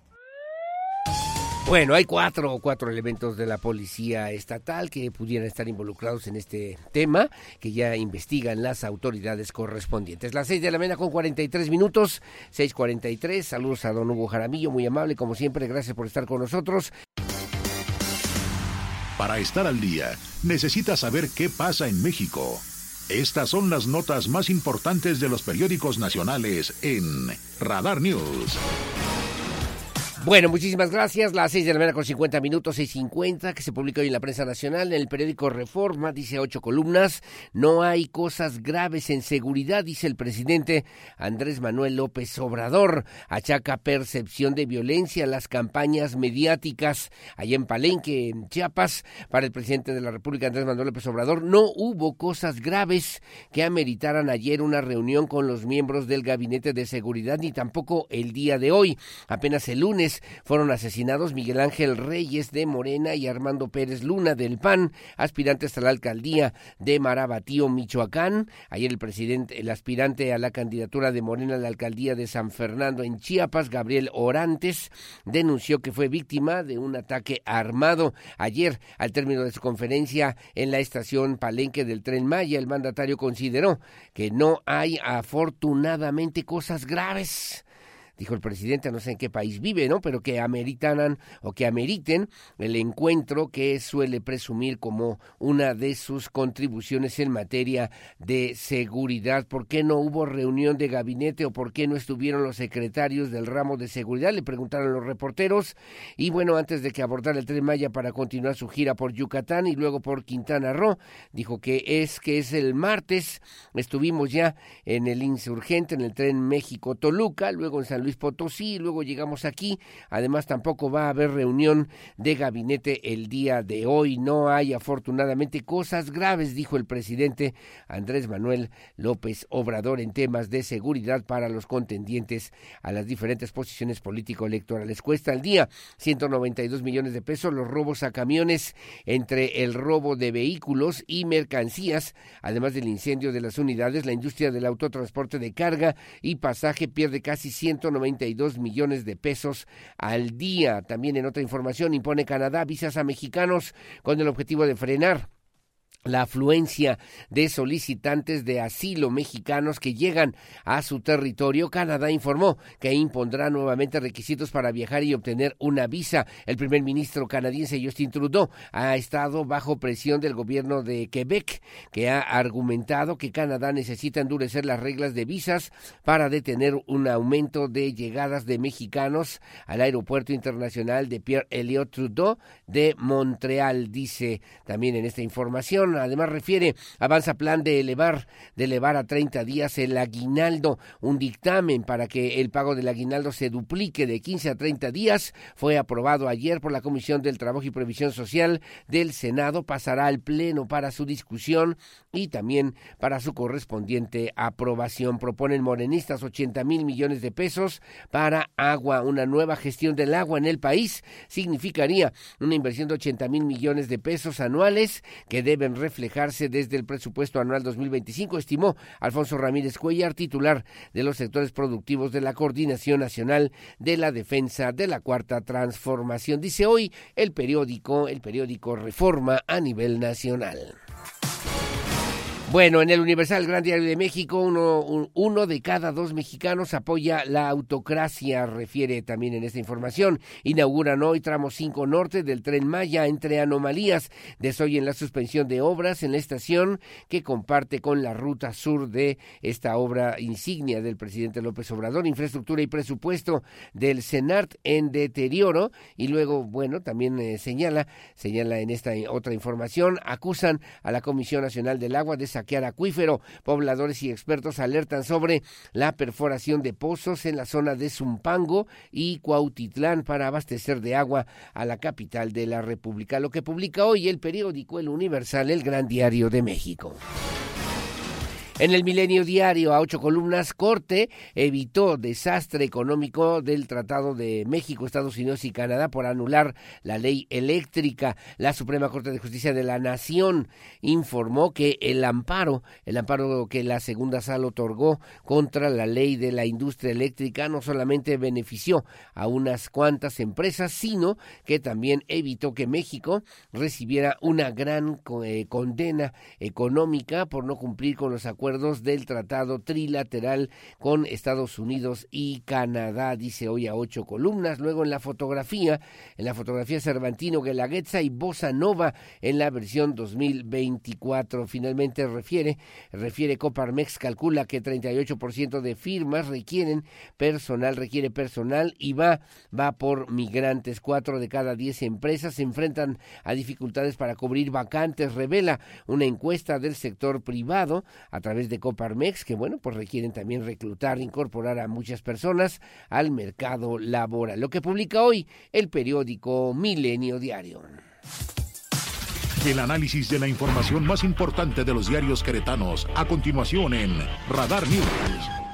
Bueno, hay cuatro, cuatro elementos de la policía estatal que pudieran estar involucrados en este tema, que ya investigan las autoridades correspondientes. Las seis de la mañana con 43 minutos, 6.43. Saludos a don Hugo Jaramillo, muy amable, como siempre, gracias por estar con nosotros. Para estar al día, necesita saber qué pasa en México. Estas son las notas más importantes de los periódicos nacionales en Radar News. Bueno, muchísimas gracias. Las seis de la mañana con 50 minutos, seis cincuenta, que se publica hoy en la prensa nacional. En el periódico Reforma, dice ocho columnas. No hay cosas graves en seguridad, dice el presidente Andrés Manuel López Obrador. Achaca percepción de violencia las campañas mediáticas. Allá en Palenque, en Chiapas, para el presidente de la República, Andrés Manuel López Obrador, no hubo cosas graves que ameritaran ayer una reunión con los miembros del Gabinete de Seguridad, ni tampoco el día de hoy. Apenas el lunes fueron asesinados Miguel Ángel Reyes de Morena y Armando Pérez Luna del PAN, aspirantes a la alcaldía de Marabatío, Michoacán. Ayer el presidente, el aspirante a la candidatura de Morena a la alcaldía de San Fernando en Chiapas, Gabriel Orantes, denunció que fue víctima de un ataque armado. Ayer, al término de su conferencia en la estación Palenque del Tren Maya, el mandatario consideró que no hay afortunadamente cosas graves dijo el presidente, no sé en qué país vive, ¿no? Pero que ameritanan o que ameriten el encuentro que suele presumir como una de sus contribuciones en materia de seguridad. ¿Por qué no hubo reunión de gabinete o por qué no estuvieron los secretarios del ramo de seguridad? Le preguntaron los reporteros. Y bueno, antes de que abordara el tren Maya para continuar su gira por Yucatán y luego por Quintana Roo, dijo que es que es el martes. Estuvimos ya en el insurgente, en el tren México-Toluca, luego en San Luis Potosí, luego llegamos aquí. Además, tampoco va a haber reunión de gabinete el día de hoy. No hay, afortunadamente, cosas graves, dijo el presidente Andrés Manuel López Obrador en temas de seguridad para los contendientes a las diferentes posiciones político-electorales. Cuesta al día 192 millones de pesos los robos a camiones entre el robo de vehículos y mercancías, además del incendio de las unidades, la industria del autotransporte de carga y pasaje pierde casi 190 92 millones de pesos al día. También en otra información impone Canadá visas a mexicanos con el objetivo de frenar la afluencia de solicitantes de asilo mexicanos que llegan a su territorio, Canadá informó que impondrá nuevamente requisitos para viajar y obtener una visa. El primer ministro canadiense Justin Trudeau ha estado bajo presión del gobierno de Quebec, que ha argumentado que Canadá necesita endurecer las reglas de visas para detener un aumento de llegadas de mexicanos al aeropuerto internacional de Pierre Elliott Trudeau de Montreal, dice también en esta información. Además refiere, avanza plan de elevar, de elevar a 30 días el aguinaldo. Un dictamen para que el pago del aguinaldo se duplique de 15 a 30 días fue aprobado ayer por la Comisión del Trabajo y Previsión Social del Senado. Pasará al Pleno para su discusión y también para su correspondiente aprobación. Proponen morenistas 80 mil millones de pesos para agua. Una nueva gestión del agua en el país significaría una inversión de 80 mil millones de pesos anuales que deben reflejarse desde el presupuesto anual 2025, estimó Alfonso Ramírez Cuellar, titular de los sectores productivos de la Coordinación Nacional de la Defensa de la Cuarta Transformación. Dice hoy el periódico, el periódico Reforma a nivel nacional. Bueno, en el Universal Gran Diario de México, uno, de cada dos mexicanos apoya la autocracia, refiere también en esta información. Inauguran hoy tramo 5 norte del tren Maya entre anomalías. Desoyen la suspensión de obras en la estación que comparte con la ruta sur de esta obra insignia del presidente López Obrador. Infraestructura y presupuesto del CENART en deterioro. Y luego, bueno, también eh, señala, señala en esta otra información, acusan a la Comisión Nacional del Agua de saquear acuífero. Pobladores y expertos alertan sobre la perforación de pozos en la zona de Zumpango y Cuautitlán para abastecer de agua a la capital de la República. Lo que publica hoy el periódico El Universal, el Gran Diario de México. En el Milenio Diario, a ocho columnas, Corte evitó desastre económico del Tratado de México, Estados Unidos y Canadá por anular la ley eléctrica. La Suprema Corte de Justicia de la Nación informó que el amparo, el amparo que la segunda sala otorgó contra la ley de la industria eléctrica no solamente benefició a unas cuantas empresas, sino que también evitó que México recibiera una gran eh, condena económica por no cumplir con los acuerdos del Tratado Trilateral con Estados Unidos y Canadá, dice hoy a ocho columnas. Luego en la fotografía, en la fotografía Cervantino, Guelaguetza y Bossa Nova en la versión 2024. Finalmente refiere, refiere Coparmex, calcula que 38% de firmas requieren personal, requiere personal y va, va por migrantes. Cuatro de cada diez empresas se enfrentan a dificultades para cubrir vacantes, revela una encuesta del sector privado a través de Coparmex, que bueno, pues requieren también reclutar, incorporar a muchas personas al mercado laboral. Lo que publica hoy el periódico Milenio Diario. El análisis de la información más importante de los diarios queretanos, a continuación en Radar News.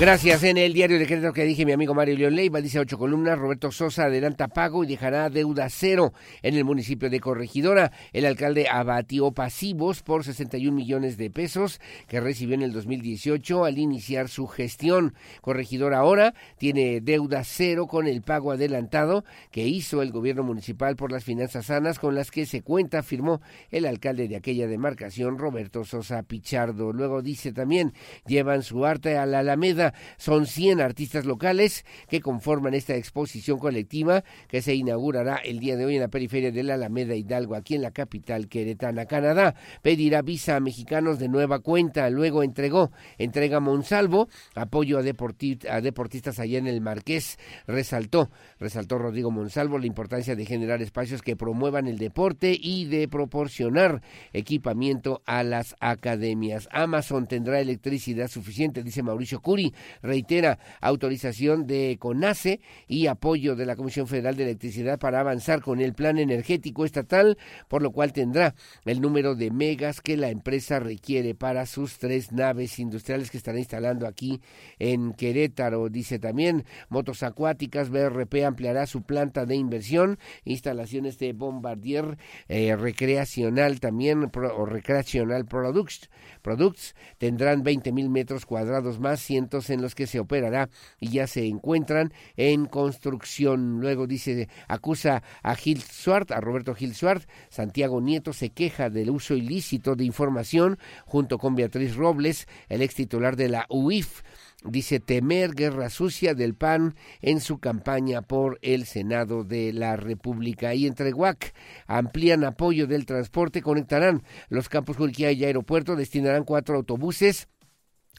Gracias. En el diario de crédito que dije mi amigo Mario León Leiva, dice ocho columnas, Roberto Sosa adelanta pago y dejará deuda cero en el municipio de Corregidora. El alcalde abatió pasivos por 61 millones de pesos que recibió en el 2018 al iniciar su gestión. Corregidora ahora tiene deuda cero con el pago adelantado que hizo el gobierno municipal por las finanzas sanas con las que se cuenta, afirmó el alcalde de aquella demarcación, Roberto Sosa Pichardo. Luego dice también, llevan su arte a la Alameda son 100 artistas locales que conforman esta exposición colectiva que se inaugurará el día de hoy en la periferia de la Alameda Hidalgo, aquí en la capital queretana. Canadá pedirá visa a mexicanos de nueva cuenta. Luego entregó, entrega Monsalvo, apoyo a, a deportistas allá en el Marqués. Resaltó, resaltó Rodrigo Monsalvo la importancia de generar espacios que promuevan el deporte y de proporcionar equipamiento a las academias. Amazon tendrá electricidad suficiente, dice Mauricio Curi reitera autorización de CONACE y apoyo de la Comisión Federal de Electricidad para avanzar con el plan energético estatal, por lo cual tendrá el número de megas que la empresa requiere para sus tres naves industriales que estará instalando aquí en Querétaro. Dice también, motos acuáticas, BRP ampliará su planta de inversión, instalaciones de bombardier eh, recreacional también, o recreacional products, products tendrán 20 mil metros cuadrados más, cientos en los que se operará y ya se encuentran en construcción. Luego dice, acusa a Gil Suart, a Roberto Gil Suart, Santiago Nieto se queja del uso ilícito de información junto con Beatriz Robles, el ex titular de la UIF dice temer guerra sucia del PAN en su campaña por el Senado de la República. Y entre UAC amplían apoyo del transporte, conectarán los campos Juriquía y aeropuerto, destinarán cuatro autobuses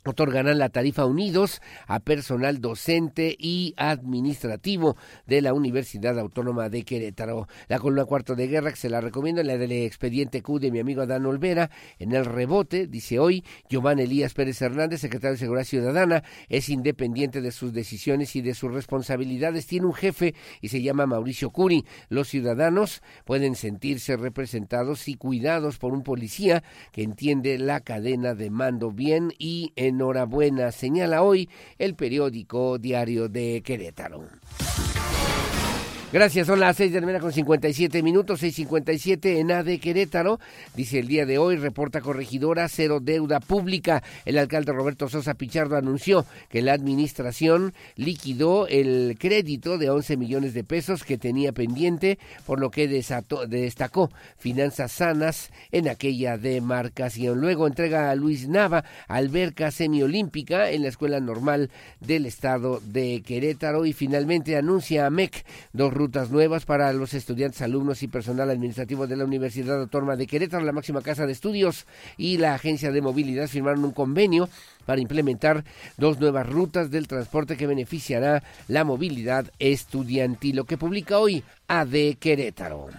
otorgarán la tarifa unidos a personal docente y administrativo de la Universidad Autónoma de Querétaro. La columna cuarto de guerra que se la recomiendo en la del expediente Q de mi amigo Adán Olvera. En el rebote, dice hoy, Giovanni Elías Pérez Hernández, secretario de Seguridad Ciudadana, es independiente de sus decisiones y de sus responsabilidades. Tiene un jefe y se llama Mauricio Curi. Los ciudadanos pueden sentirse representados y cuidados por un policía que entiende la cadena de mando bien y en enhorabuena, señala hoy el periódico Diario de Querétaro. Gracias, son las seis de la mañana con 57 minutos, 6.57 en AD Querétaro. Dice el día de hoy, reporta corregidora, cero deuda pública. El alcalde Roberto Sosa Pichardo anunció que la administración liquidó el crédito de 11 millones de pesos que tenía pendiente, por lo que destacó finanzas sanas en aquella demarcación. Luego entrega a Luis Nava alberca semiolímpica en la Escuela Normal del Estado de Querétaro y finalmente anuncia a MEC dos rutas nuevas para los estudiantes, alumnos y personal administrativo de la Universidad Autónoma de Querétaro, la máxima casa de estudios y la Agencia de Movilidad firmaron un convenio para implementar dos nuevas rutas del transporte que beneficiará la movilidad estudiantil, lo que publica hoy AD Querétaro.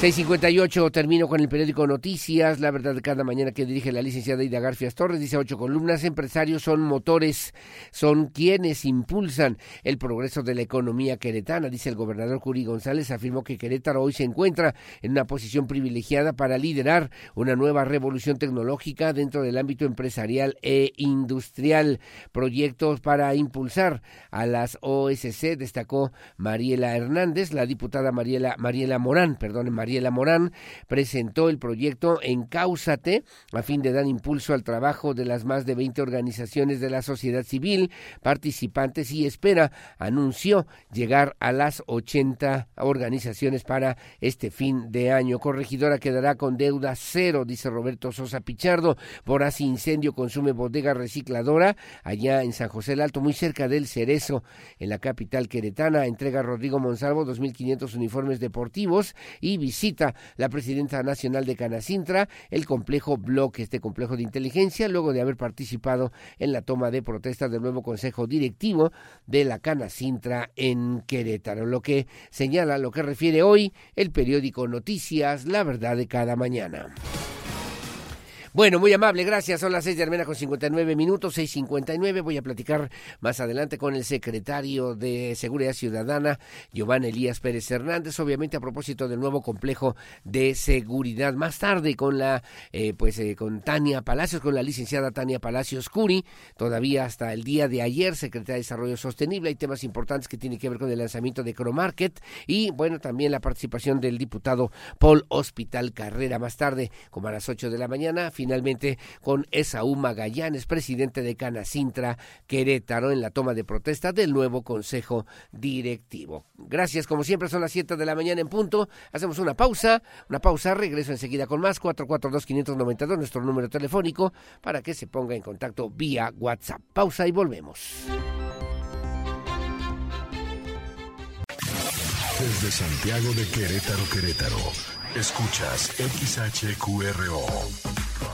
658 termino con el periódico Noticias, la verdad de cada mañana que dirige la licenciada Ida Garfias Torres, dice ocho columnas, empresarios son motores, son quienes impulsan el progreso de la economía queretana, dice el gobernador Curi González, afirmó que Querétaro hoy se encuentra en una posición privilegiada para liderar una nueva revolución tecnológica dentro del ámbito empresarial e industrial, proyectos para impulsar a las OSC, destacó Mariela Hernández, la diputada Mariela, Mariela Morán, perdón, Mariela Mariela Morán presentó el proyecto Encáusate a fin de dar impulso al trabajo de las más de 20 organizaciones de la sociedad civil participantes y espera, anunció, llegar a las 80 organizaciones para este fin de año. Corregidora quedará con deuda cero, dice Roberto Sosa Pichardo. Voraz incendio consume bodega recicladora allá en San José del Alto, muy cerca del Cerezo, en la capital queretana. Entrega Rodrigo Monsalvo 2.500 uniformes deportivos y visita cita la presidenta nacional de Canacintra el complejo bloque, este complejo de inteligencia, luego de haber participado en la toma de protesta del nuevo consejo directivo de la Canacintra en Querétaro. Lo que señala, lo que refiere hoy el periódico Noticias, la verdad de cada mañana. Bueno, muy amable, gracias. Son las seis de la mañana con 59 minutos, 6.59. Voy a platicar más adelante con el secretario de Seguridad Ciudadana, Giovanni Elías Pérez Hernández, obviamente a propósito del nuevo complejo de seguridad. Más tarde con la, eh, pues, eh, con Tania Palacios, con la licenciada Tania Palacios Curi, todavía hasta el día de ayer, secretaria de Desarrollo Sostenible. Hay temas importantes que tienen que ver con el lanzamiento de Cromarket y, bueno, también la participación del diputado Paul Hospital Carrera. Más tarde, como a las 8 de la mañana, finalmente con Esaú Magallanes, presidente de Canacintra Querétaro, en la toma de protesta del nuevo Consejo Directivo. Gracias, como siempre, son las 7 de la mañana en punto. Hacemos una pausa, una pausa, regreso enseguida con más, 442-592, nuestro número telefónico, para que se ponga en contacto vía WhatsApp. Pausa y volvemos. Desde Santiago de Querétaro, Querétaro, escuchas XHQRO.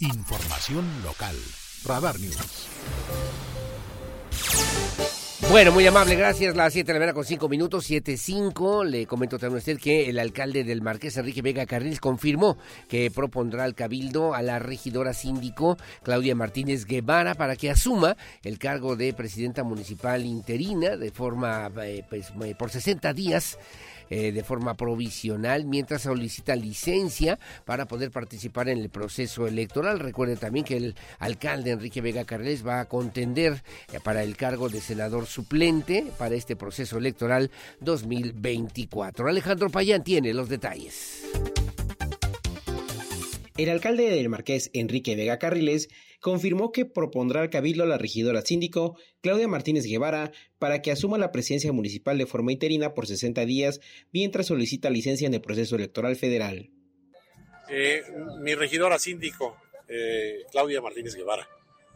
Información local. Radar News. Bueno, muy amable, gracias. Las 7 de la mañana con 5 minutos, 7.5. Le comento también a usted que el alcalde del Marqués, Enrique Vega Carriles, confirmó que propondrá al cabildo a la regidora síndico Claudia Martínez Guevara para que asuma el cargo de presidenta municipal interina de forma eh, pues, eh, por 60 días eh, de forma provisional mientras solicita licencia para poder participar en el proceso electoral. Recuerde también que el alcalde Enrique Vega Carles va a contender eh, para el cargo de senador suplente para este proceso electoral 2024. Alejandro Payán tiene los detalles. El alcalde del Marqués, Enrique Vega Carriles, confirmó que propondrá al cabildo a la regidora síndico Claudia Martínez Guevara para que asuma la presidencia municipal de forma interina por 60 días mientras solicita licencia en el proceso electoral federal. Eh, mi regidora síndico, eh, Claudia Martínez Guevara.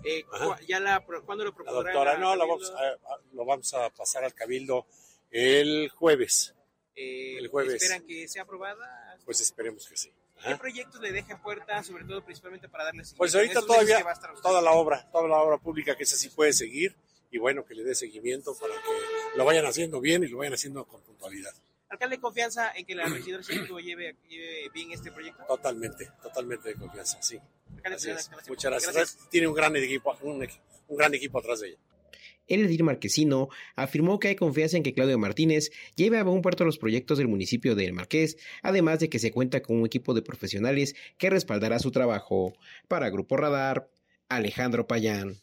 Eh, ¿ya la, ¿Cuándo lo propondrá? La doctora, no, lo vamos, a, lo vamos, a, pasar al cabildo el jueves. el jueves. ¿Esperan que sea aprobada? Pues esperemos que sí. ¿Qué proyectos le deja en puerta, sobre todo principalmente para darles Pues ahorita todavía toda la obra, toda la obra pública que esa sí puede seguir y bueno, que le dé seguimiento para que lo vayan haciendo bien y lo vayan haciendo con puntualidad. ¿Alcalde confianza en que la regidora lleve, lleve bien este proyecto? Totalmente, totalmente de confianza, sí. Muchas gracias. Tiene un gran equipo, un, un gran equipo atrás de ella. El edil marquesino afirmó que hay confianza en que Claudio Martínez lleve a buen puerto los proyectos del municipio de El Marqués, además de que se cuenta con un equipo de profesionales que respaldará su trabajo. Para Grupo Radar, Alejandro Payán.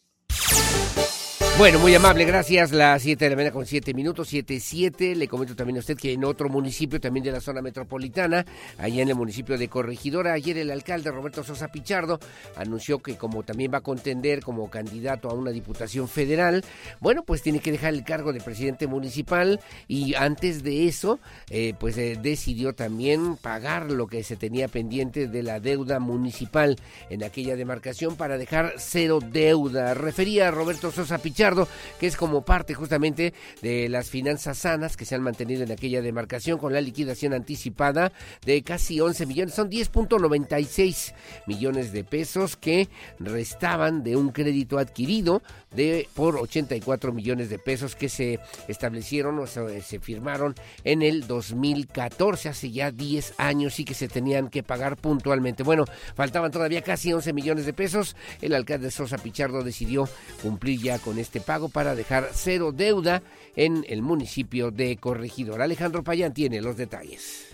Bueno, muy amable, gracias. Las 7 de la mañana con 7 minutos, 7, 7. Le comento también a usted que en otro municipio, también de la zona metropolitana, allá en el municipio de Corregidora, ayer el alcalde Roberto Sosa Pichardo anunció que como también va a contender como candidato a una diputación federal, bueno, pues tiene que dejar el cargo de presidente municipal y antes de eso, eh, pues eh, decidió también pagar lo que se tenía pendiente de la deuda municipal en aquella demarcación para dejar cero deuda. Refería a Roberto Sosa Pichardo que es como parte justamente de las finanzas sanas que se han mantenido en aquella demarcación con la liquidación anticipada de casi 11 millones, son 10.96 millones de pesos que restaban de un crédito adquirido de por 84 millones de pesos que se establecieron o se, firmaron en el 2014, hace ya 10 años y que se tenían que pagar puntualmente. Bueno, faltaban todavía casi 11 millones de pesos. El alcalde Sosa Pichardo decidió cumplir ya con este pago para dejar cero deuda en el municipio de Corregidor. Alejandro Payán tiene los detalles.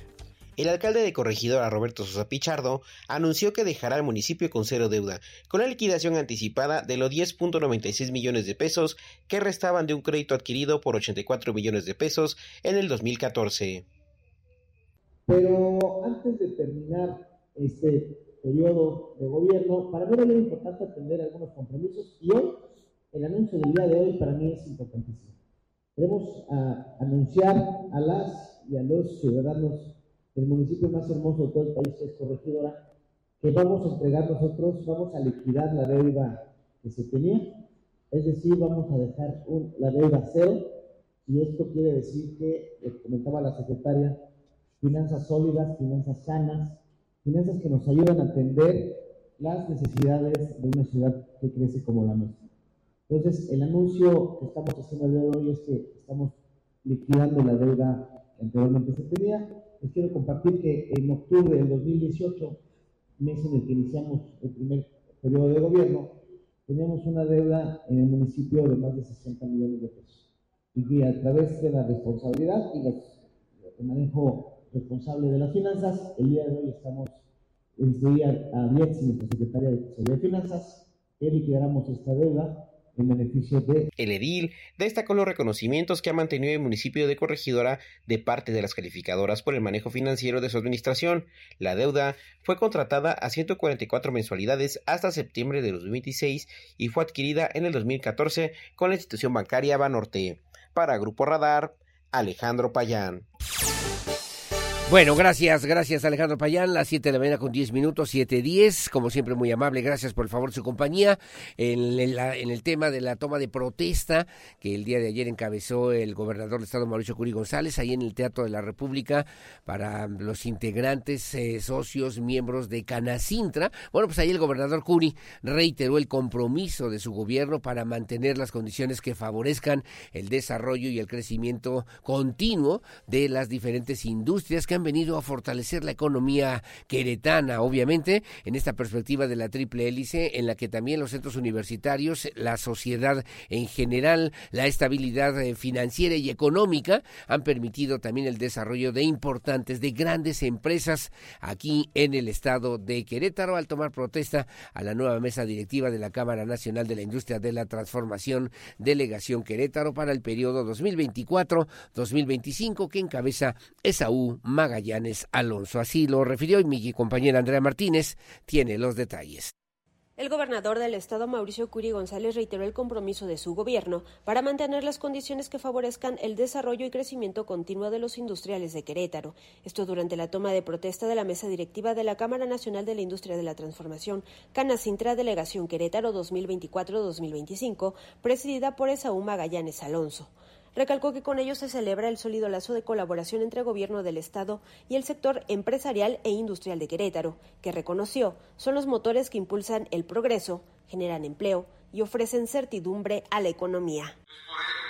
El alcalde de Corregidora, Roberto Sosa Pichardo, anunció que dejará al municipio con cero deuda, con la liquidación anticipada de los 10.96 millones de pesos que restaban de un crédito adquirido por 84 millones de pesos en el 2014. Pero antes de terminar este periodo de gobierno, para mí era muy importante atender algunos compromisos y hoy el anuncio del día de hoy para mí es importantísimo. Queremos ah, anunciar a las y a los ciudadanos del municipio más hermoso de todo el país, que es Corregidora, que vamos a entregar nosotros, vamos a liquidar la deuda que se tenía, es decir, vamos a dejar la deuda cero, y esto quiere decir que, lo comentaba la secretaria, finanzas sólidas, finanzas sanas, finanzas que nos ayudan a atender las necesidades de una ciudad que crece como la nuestra. Entonces, el anuncio que estamos haciendo el día de hoy es que estamos liquidando la deuda anteriormente se tenía les quiero compartir que en octubre del 2018, mes en el que iniciamos el primer periodo de gobierno, teníamos una deuda en el municipio de más de 60 millones de pesos. Y que a través de la responsabilidad y el manejo responsable de las finanzas, el día de hoy estamos, estoy a, a Diez, nuestra secretaria de Finanzas, que liquidáramos esta deuda El edil destacó los reconocimientos que ha mantenido el municipio de Corregidora de parte de las calificadoras por el manejo financiero de su administración. La deuda fue contratada a 144 mensualidades hasta septiembre de 2026 y fue adquirida en el 2014 con la institución bancaria Banorte. Para Grupo Radar, Alejandro Payán. Bueno, gracias, gracias Alejandro Payán, las 7 de la mañana con 10 minutos, 7.10, como siempre muy amable, gracias por el favor de su compañía. En, en, el tema de la toma de protesta que el día de ayer encabezó el gobernador del estado Mauricio Curi González ahí en el Teatro de la República para los integrantes, eh, socios, miembros de Canacintra. Bueno, pues ahí el gobernador Curi reiteró el compromiso de su gobierno para mantener las condiciones que favorezcan el desarrollo y el crecimiento continuo de las diferentes industrias que han venido a fortalecer la economía queretana, obviamente, en esta perspectiva de la triple hélice, en la que también los centros universitarios, la sociedad en general, la estabilidad eh, financiera y económica han permitido también el desarrollo de importantes, de grandes empresas aquí en el estado de Querétaro. Al tomar protesta a la nueva mesa directiva de la Cámara Nacional de la Industria de la Transformación, Delegación Querétaro para el periodo 2024-2025 que encabeza Esaú Magallanes Alonso. Así lo refirió y mi compañera Andrea Martínez tiene los detalles. El gobernador del estado, Mauricio Curi González, reiteró el compromiso de su gobierno para mantener las condiciones que favorezcan el desarrollo y crecimiento continuo de los industriales de Querétaro. Esto durante la toma de protesta de la mesa directiva de la Cámara Nacional de la Industria de la Transformación, Canacintra Delegación Querétaro 2024-2025, presidida por Esaú Magallanes Alonso. Recalcó que con ello se celebra el sólido lazo de colaboración entre gobierno del Estado y el sector empresarial e industrial de Querétaro, que reconoció son los motores que impulsan el progreso, generan empleo y ofrecen certidumbre a la economía. Es por ello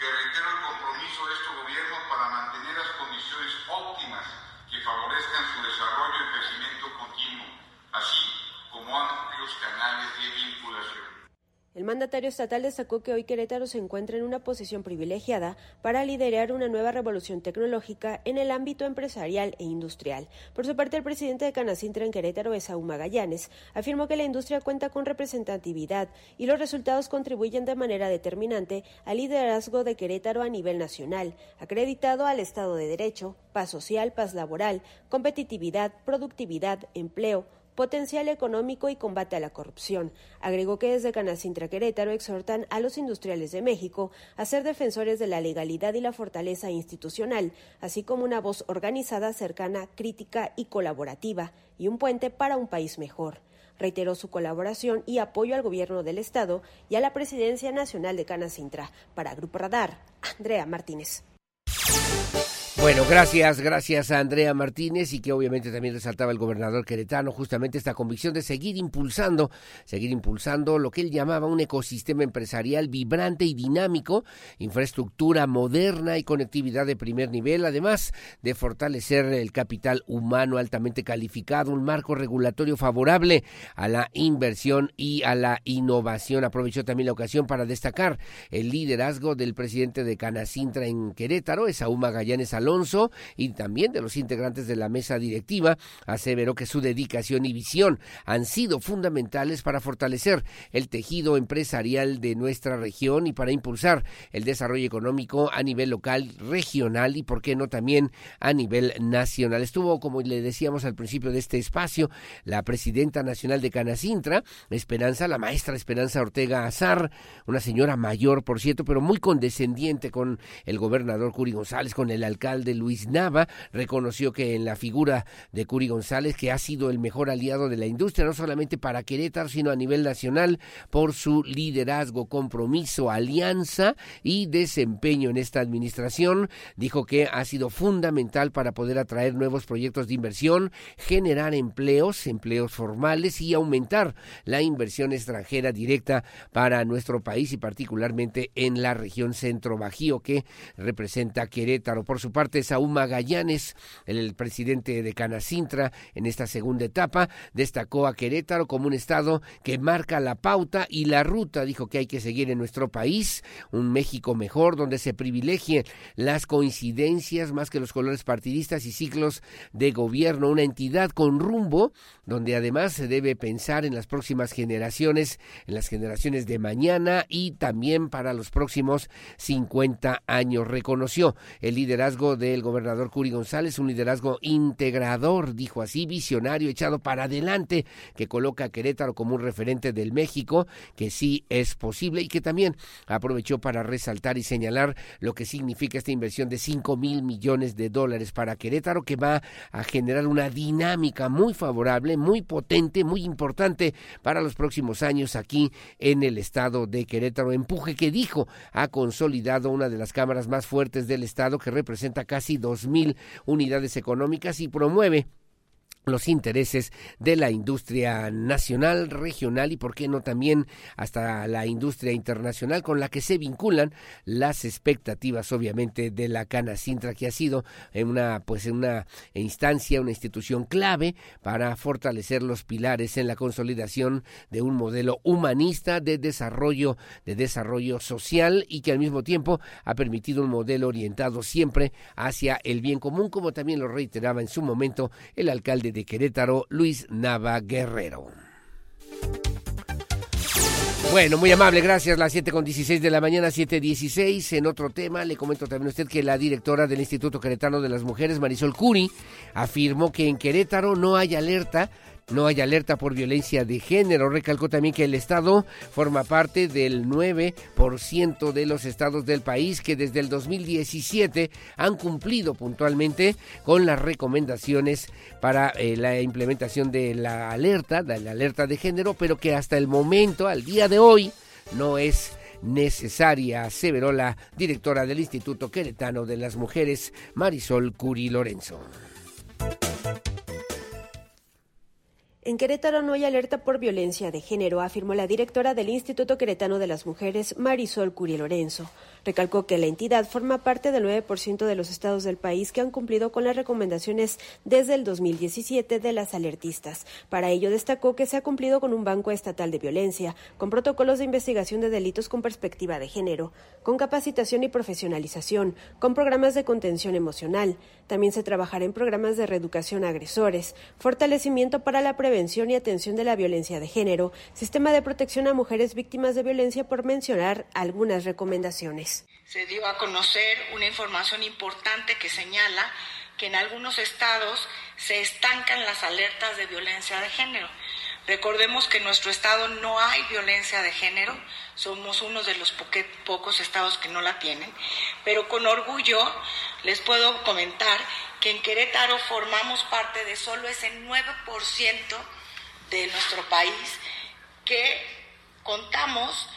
que reitero el compromiso de este gobierno para mantener las condiciones óptimas que favorezcan su desarrollo y crecimiento continuo, así como amplios canales de vinculación. El mandatario estatal destacó que hoy Querétaro se encuentra en una posición privilegiada para liderar una nueva revolución tecnológica en el ámbito empresarial e industrial. Por su parte, el presidente de Canacintra en Querétaro, Esaú Magallanes, afirmó que la industria cuenta con representatividad y los resultados contribuyen de manera determinante al liderazgo de Querétaro a nivel nacional, acreditado al Estado de Derecho, paz social, paz laboral, competitividad, productividad, empleo, potencial económico y combate a la corrupción. Agregó que desde Canacintra Querétaro exhortan a los industriales de México a ser defensores de la legalidad y la fortaleza institucional, así como una voz organizada, cercana, crítica y colaborativa, y un puente para un país mejor. Reiteró su colaboración y apoyo al gobierno del Estado y a la Presidencia Nacional de Canacintra. Para Grupo Radar, Andrea Martínez. Bueno, gracias, gracias a Andrea Martínez y que obviamente también resaltaba el gobernador queretano justamente esta convicción de seguir impulsando, seguir impulsando lo que él llamaba un ecosistema empresarial vibrante y dinámico, infraestructura moderna y conectividad de primer nivel, además de fortalecer el capital humano altamente calificado, un marco regulatorio favorable a la inversión y a la innovación. Aprovechó también la ocasión para destacar el liderazgo del presidente de Canacintra en Querétaro, Esaú Magallanes Alonso, y también de los integrantes de la mesa directiva, aseveró que su dedicación y visión han sido fundamentales para fortalecer el tejido empresarial de nuestra región y para impulsar el desarrollo económico a nivel local, regional y, por qué no, también a nivel nacional. Estuvo, como le decíamos al principio de este espacio, la presidenta nacional de Canacintra, Esperanza, la maestra Esperanza Ortega Azar, una señora mayor, por cierto, pero muy condescendiente con el gobernador Curi González, con el alcalde de Luis Nava, reconoció que en la figura de Curi González, que ha sido el mejor aliado de la industria, no solamente para Querétaro, sino a nivel nacional, por su liderazgo, compromiso, alianza y desempeño en esta administración. Dijo que ha sido fundamental para poder atraer nuevos proyectos de inversión, generar empleos, empleos formales y aumentar la inversión extranjera directa para nuestro país y particularmente en la región centro bajío que representa Querétaro. Por su parte, Saúl Magallanes, el presidente de Canacintra, en esta segunda etapa, destacó a Querétaro como un estado que marca la pauta y la ruta, dijo que hay que seguir en nuestro país, un México mejor, donde se privilegien las coincidencias más que los colores partidistas y ciclos de gobierno, una entidad con rumbo, donde además se debe pensar en las próximas generaciones, en las generaciones de mañana y también para los próximos 50 años. Reconoció el liderazgo de del gobernador Curi González, un liderazgo integrador, dijo así, visionario, echado para adelante, que coloca a Querétaro como un referente del México, que sí es posible y que también aprovechó para resaltar y señalar lo que significa esta inversión de 5 mil millones de dólares para Querétaro, que va a generar una dinámica muy favorable, muy potente, muy importante para los próximos años aquí en el estado de Querétaro. Empuje que dijo ha consolidado una de las cámaras más fuertes del estado que representa casi dos mil unidades económicas y promueve los intereses de la industria nacional, regional y, por qué no, también hasta la industria internacional con la que se vinculan las expectativas, obviamente, de la Cana Sintra, que ha sido en una, pues, en una instancia, una institución clave para fortalecer los pilares en la consolidación de un modelo humanista de desarrollo, de desarrollo social y que al mismo tiempo ha permitido un modelo orientado siempre hacia el bien común, como también lo reiteraba en su momento el alcalde de Querétaro, Luis Nava Guerrero. Bueno, muy amable, gracias. Las siete con dieciséis de la mañana, siete dieciséis. En otro tema, le comento también a usted que la directora del Instituto Queretano de las Mujeres, Marisol Curi, afirmó que en Querétaro no hay alerta no hay alerta por violencia de género. Recalcó también que el Estado forma parte del 9% de los estados del país que desde el 2017 han cumplido puntualmente con las recomendaciones para eh, la implementación de la alerta, de la alerta de género, pero que hasta el momento, al día de hoy, no es necesaria, aseveró la directora del Instituto Queretano de las Mujeres, Marisol Curi Lorenzo. En Querétaro no hay alerta por violencia de género, afirmó la directora del Instituto Queretano de las Mujeres, Marisol Curi Lorenzo. Recalcó que la entidad forma parte del 9% de los estados del país que han cumplido con las recomendaciones desde el 2017 de las alertistas. Para ello destacó que se ha cumplido con un banco estatal de violencia, con protocolos de investigación de delitos con perspectiva de género, con capacitación y profesionalización, con programas de contención emocional. También se trabajará en programas de reeducación a agresores, fortalecimiento para la prevención y atención de la violencia de género, sistema de protección a mujeres víctimas de violencia, por mencionar algunas recomendaciones. Se dio a conocer una información importante que señala que en algunos estados se estancan las alertas de violencia de género. Recordemos que en nuestro estado no hay violencia de género, somos uno de los pocos estados que no la tienen, pero con orgullo les puedo comentar que en Querétaro formamos parte de solo ese 9% de nuestro país que contamos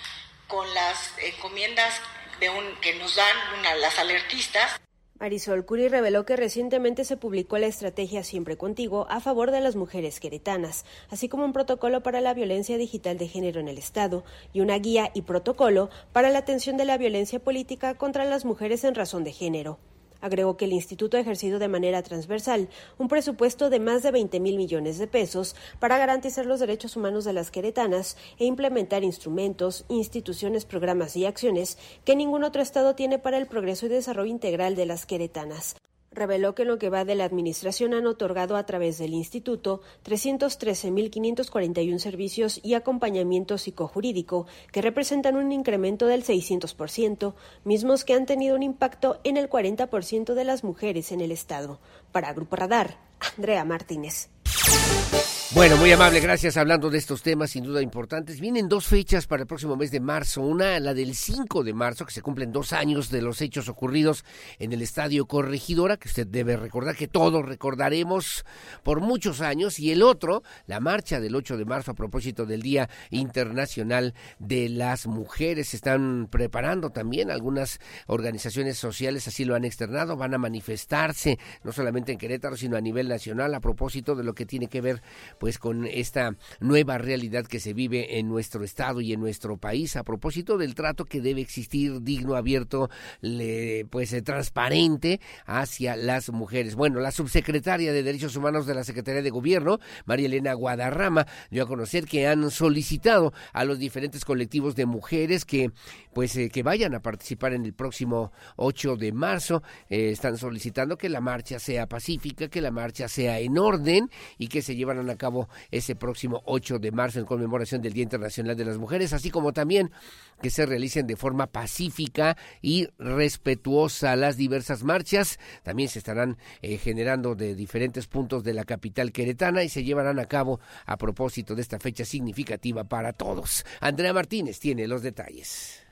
con las encomiendas que nos dan las alertistas. Marisol Curi reveló que recientemente se publicó la estrategia Siempre Contigo a favor de las mujeres queretanas, así como un protocolo para la violencia digital de género en el Estado y una guía y protocolo para la atención de la violencia política contra las mujeres en razón de género. Agregó que el instituto ha ejercido de manera transversal un presupuesto de más de 20 mil millones de pesos para garantizar los derechos humanos de las queretanas e implementar instrumentos, instituciones, programas y acciones que ningún otro Estado tiene para el progreso y desarrollo integral de las queretanas reveló que en lo que va de la Administración han otorgado a través del Instituto 313.541 servicios y acompañamiento psicojurídico, que representan un incremento del 600%, mismos que han tenido un impacto en el 40% de las mujeres en el Estado. Para Grupo Radar, Andrea Martínez. Bueno, muy amable, gracias. Hablando de estos temas sin duda importantes, vienen dos fechas para el próximo mes de marzo. Una, la del 5 de marzo, que se cumplen dos años de los hechos ocurridos en el Estadio Corregidora, que usted debe recordar, que todos recordaremos por muchos años. Y el otro, la marcha del 8 de marzo a propósito del Día Internacional de las Mujeres. Se están preparando también algunas organizaciones sociales, así lo han externado, van a manifestarse no solamente en Querétaro, sino a nivel nacional a propósito de lo que tiene que ver pues con esta nueva realidad que se vive en nuestro estado y en nuestro país a propósito del trato que debe existir digno, abierto, pues eh, transparente hacia las mujeres. Bueno, la subsecretaria de Derechos Humanos de la Secretaría de Gobierno, María Elena Guadarrama, dio a conocer que han solicitado a los diferentes colectivos de mujeres que pues eh, que vayan a participar en el próximo 8 de marzo. Eh, están solicitando que la marcha sea pacífica, que la marcha sea en orden y que se llevaran a cabo ese próximo 8 de marzo en conmemoración del Día Internacional de las Mujeres, así como también que se realicen de forma pacífica y respetuosa las diversas marchas. También se estarán eh, generando de diferentes puntos de la capital queretana y se llevarán a cabo a propósito de esta fecha significativa para todos. Andrea Martínez tiene los detalles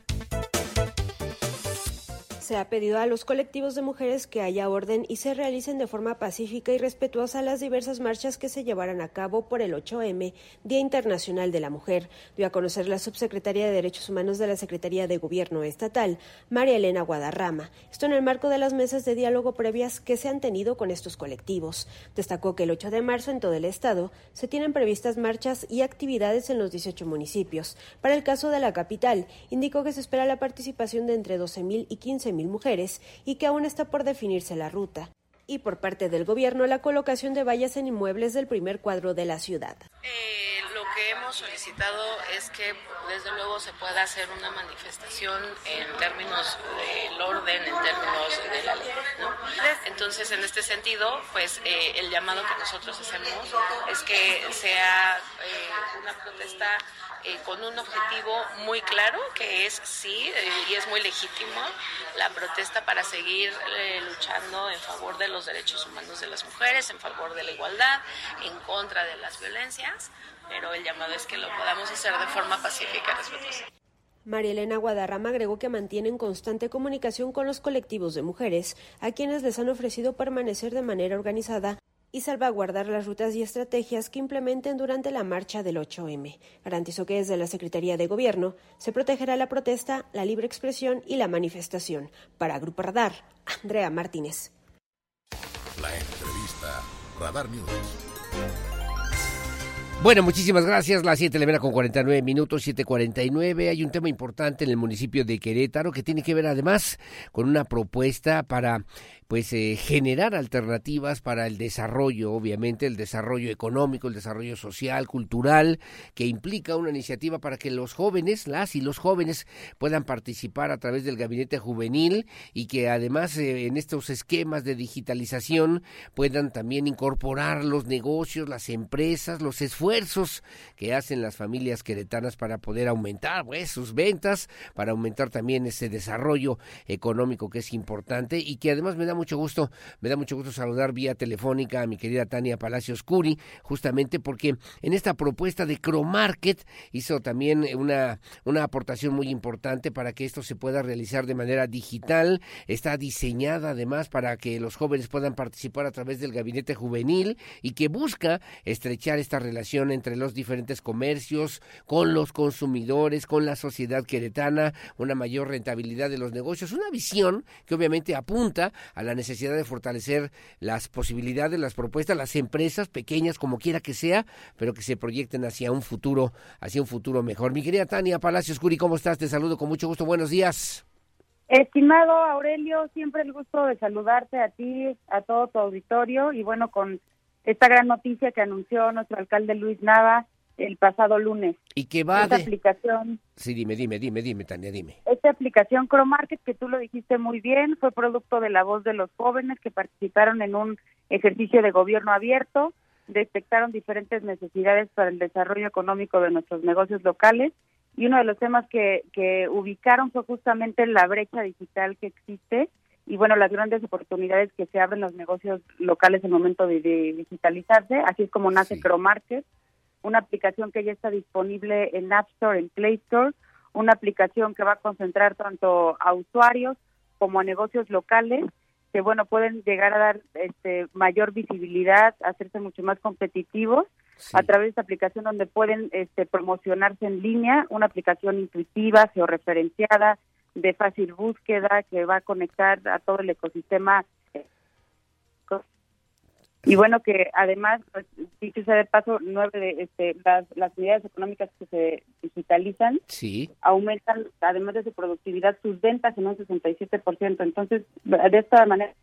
se ha pedido a los colectivos de mujeres que haya orden y se realicen de forma pacífica y respetuosa las diversas marchas que se llevarán a cabo por el 8M, Día Internacional de la Mujer, dio a conocer la subsecretaria de Derechos Humanos de la Secretaría de Gobierno Estatal, María Elena Guadarrama. Esto en el marco de las mesas de diálogo previas que se han tenido con estos colectivos. Destacó que el 8 de marzo en todo el estado se tienen previstas marchas y actividades en los 18 municipios. Para el caso de la capital, indicó que se espera la participación de entre 12.000 y 15.000 mujeres y que aún está por definirse la ruta. Y por parte del gobierno, la colocación de vallas en inmuebles del primer cuadro de la ciudad. Eh, lo que hemos solicitado es que desde luego se pueda hacer una manifestación en términos del orden, en términos de la ley. Entonces, en este sentido, pues eh, el llamado que nosotros hacemos es que sea eh, una protesta eh, con un objetivo muy claro, que es sí, eh, y es muy legítimo, la protesta para seguir eh, luchando en favor de los derechos humanos de las mujeres, en favor de la igualdad, en contra de las violencias, pero el llamado es que lo podamos hacer de forma pacífica y. María Elena Guadarrama agregó que mantienen constante comunicación con los colectivos de mujeres, a quienes les han ofrecido permanecer de manera organizada y salvaguardar las rutas y estrategias que implementen durante la marcha del 8M. Garantizó que desde la Secretaría de Gobierno se protegerá la protesta, la libre expresión y la manifestación. Para Grupo Radar, Andrea Martínez. La entrevista Radar News. Bueno, muchísimas gracias. Las 7 de la mañana con 49 minutos, 7.49. Hay un tema importante en el municipio de Querétaro que tiene que ver además con una propuesta para pues eh, generar alternativas para el desarrollo, obviamente el desarrollo económico, el desarrollo social, cultural, que implica una iniciativa para que los jóvenes, las y los jóvenes puedan participar a través del gabinete juvenil y que además eh, en estos esquemas de digitalización puedan también incorporar los negocios, las empresas, los esfuerzos que hacen las familias queretanas para poder aumentar pues, sus ventas, para aumentar también ese desarrollo económico que es importante y que además me da mucho gusto, me da mucho gusto saludar vía telefónica a mi querida Tania Palacios Curi, justamente porque en esta propuesta de Cromarket hizo también una, una aportación muy importante para que esto se pueda realizar de manera digital. Está diseñada además para que los jóvenes puedan participar a través del gabinete juvenil y que busca estrechar esta relación entre los diferentes comercios, con los consumidores, con la sociedad queretana, una mayor rentabilidad de los negocios, una visión que obviamente apunta a la necesidad de fortalecer las posibilidades, las propuestas, las empresas pequeñas como quiera que sea, pero que se proyecten hacia un futuro, hacia un futuro mejor. Mi querida Tania Palacios Curi, ¿cómo estás? Te saludo con mucho gusto. Buenos días. Estimado Aurelio, siempre el gusto de saludarte a ti, a todo tu auditorio y bueno, con esta gran noticia que anunció nuestro alcalde Luis Nava el pasado lunes. ¿Y qué va esta aplicación? Sí, dime, dime, dime, dime, Tania, dime. Esta aplicación Cromarket, que tú lo dijiste muy bien, fue producto de la voz de los jóvenes que participaron en un ejercicio de gobierno abierto, detectaron diferentes necesidades para el desarrollo económico de nuestros negocios locales y uno de los temas que, que ubicaron fue justamente la brecha digital que existe y bueno, las grandes oportunidades que se abren los negocios locales en el momento de, digitalizarse, así es como nace Cromarket una aplicación que ya está disponible en App Store, en Play Store, una aplicación que va a concentrar tanto a usuarios como a negocios locales que bueno pueden llegar a dar este mayor visibilidad, hacerse mucho más competitivos a través de esta aplicación donde pueden este, promocionarse en línea, una aplicación intuitiva, georreferenciada, de fácil búsqueda que va a conectar a todo el ecosistema y bueno, que además, pues, dicho sea de paso, nueve de este, las, las unidades económicas que se digitalizan sí. aumentan, además de su productividad, sus ventas en un 67%. Entonces, de esta manera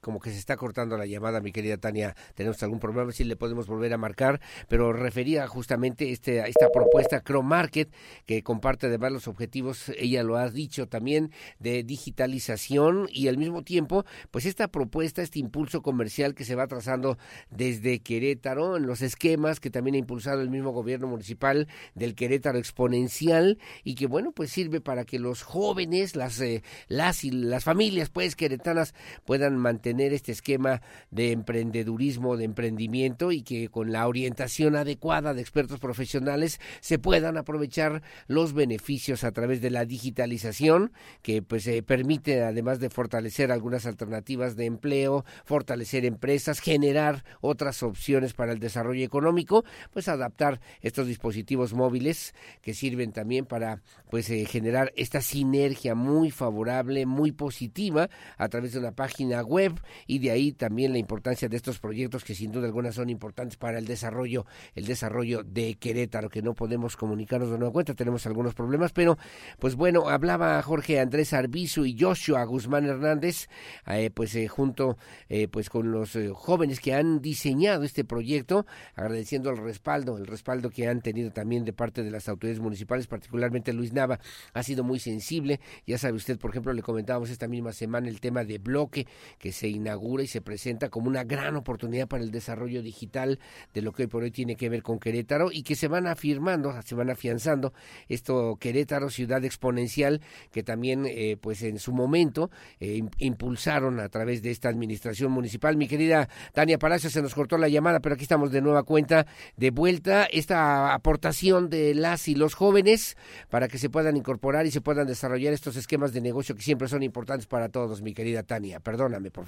como que se está cortando la llamada, mi querida Tania. Tenemos algún problema, si le podemos volver a marcar, pero refería justamente este, esta propuesta Crow Market, que comparte además los objetivos, ella lo ha dicho también, de digitalización y al mismo tiempo, pues esta propuesta, este impulso comercial que se va trazando desde Querétaro, en los esquemas que también ha impulsado el mismo gobierno municipal del Querétaro Exponencial y que bueno, pues sirve para que los jóvenes, las, eh, las y las familias pues queretanas puedan mantener tener este esquema de emprendedurismo, de emprendimiento y que con la orientación adecuada de expertos profesionales se puedan aprovechar los beneficios a través de la digitalización que pues eh, permite además de fortalecer algunas alternativas de empleo, fortalecer empresas, generar otras opciones para el desarrollo económico, pues adaptar estos dispositivos móviles que sirven también para pues eh, generar esta sinergia muy favorable, muy positiva a través de una página web y de ahí también la importancia de estos proyectos que sin duda alguna son importantes para el desarrollo, el desarrollo de Querétaro, que no podemos comunicarnos de nueva cuenta, tenemos algunos problemas, pero pues bueno, hablaba Jorge Andrés Arbizu y Joshua Guzmán Hernández, eh, pues eh, junto eh, pues con los jóvenes que han diseñado este proyecto, agradeciendo el respaldo, el respaldo que han tenido también de parte de las autoridades municipales, particularmente Luis Nava, ha sido muy sensible, ya sabe usted, por ejemplo, le comentábamos esta misma semana el tema de bloque que se inaugura y se presenta como una gran oportunidad para el desarrollo digital de lo que hoy por hoy tiene que ver con Querétaro y que se van afirmando, se van afianzando esto Querétaro, ciudad exponencial, que también eh, pues en su momento eh, impulsaron a través de esta administración municipal. Mi querida Tania Palacio, se nos cortó la llamada, pero aquí estamos de nueva cuenta, de vuelta, esta aportación de las y los jóvenes para que se puedan incorporar y se puedan desarrollar estos esquemas de negocio que siempre son importantes para todos, mi querida Tania. Perdóname, por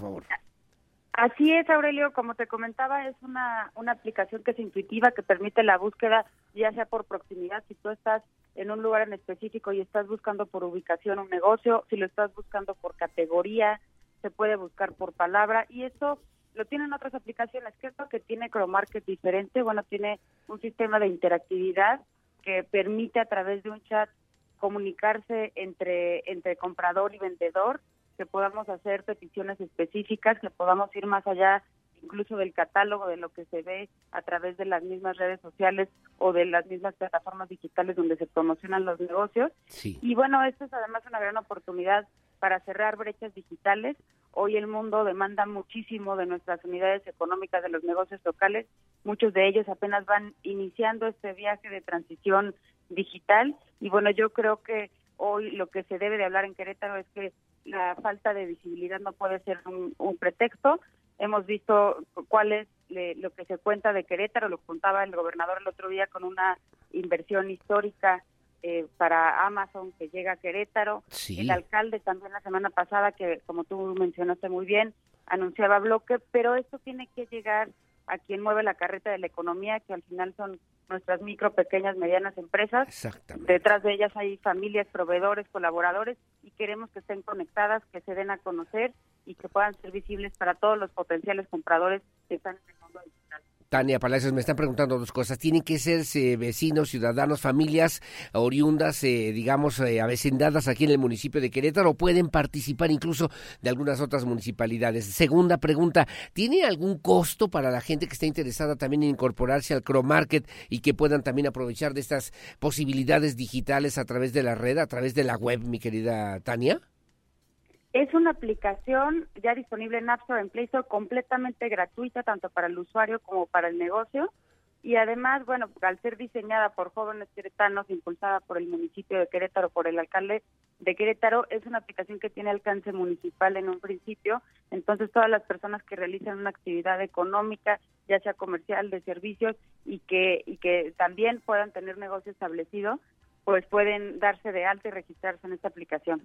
Así es, Aurelio, como te comentaba, es una, una aplicación que es intuitiva, que permite la búsqueda, ya sea por proximidad, si tú estás en un lugar en específico y estás buscando por ubicación un negocio, si lo estás buscando por categoría, se puede buscar por palabra y eso lo tienen otras aplicaciones. ¿Qué es lo que tiene Cromarket diferente? Bueno, tiene un sistema de interactividad que permite a través de un chat comunicarse entre, entre comprador y vendedor, que podamos hacer peticiones específicas, que podamos ir más allá incluso del catálogo de lo que se ve a través de las mismas redes sociales o de las mismas plataformas digitales donde se promocionan los negocios. Y bueno, esto es además una gran oportunidad para cerrar brechas digitales. Hoy el mundo demanda muchísimo de nuestras unidades económicas, de los negocios locales. Muchos de ellos apenas van iniciando este viaje de transición digital. Y bueno, yo creo que hoy lo que se debe de hablar en Querétaro es que la falta de visibilidad no puede ser un, pretexto. Hemos visto cuál es lo que se cuenta de Querétaro, lo contaba el gobernador el otro día con una inversión histórica eh, para Amazon que llega a Querétaro. El alcalde también la semana pasada, que como tú mencionaste muy bien, anunciaba bloque, pero esto tiene que llegar a quien mueve la carreta de la economía, que al final son nuestras micro, pequeñas, medianas empresas. Detrás de ellas hay familias, proveedores, colaboradores y queremos que estén conectadas, que se den a conocer y que puedan ser visibles para todos los potenciales compradores que están en el mundo digital. Tania Palacios, me están preguntando dos cosas. ¿Tienen que ser vecinos, ciudadanos, familias oriundas, eh, digamos, eh, avecindadas aquí en el municipio de Querétaro o pueden participar incluso de algunas otras municipalidades? Segunda pregunta, ¿tiene algún costo para la gente que está interesada también en incorporarse al Cromarket y que puedan también aprovechar de estas posibilidades digitales a través de la red, a través de la web, mi querida Tania? Es una aplicación ya disponible en App Store, en Play Store, completamente gratuita tanto para el usuario como para el negocio. Y además, bueno, al ser diseñada por jóvenes queretanos, impulsada por el municipio de Querétaro, por el alcalde de Querétaro, es una aplicación que tiene alcance municipal en un principio. Entonces, todas las personas que realizan una actividad económica, ya sea comercial, de servicios, y que, y que también puedan tener negocio establecido, pues pueden darse de alta y registrarse en esta aplicación.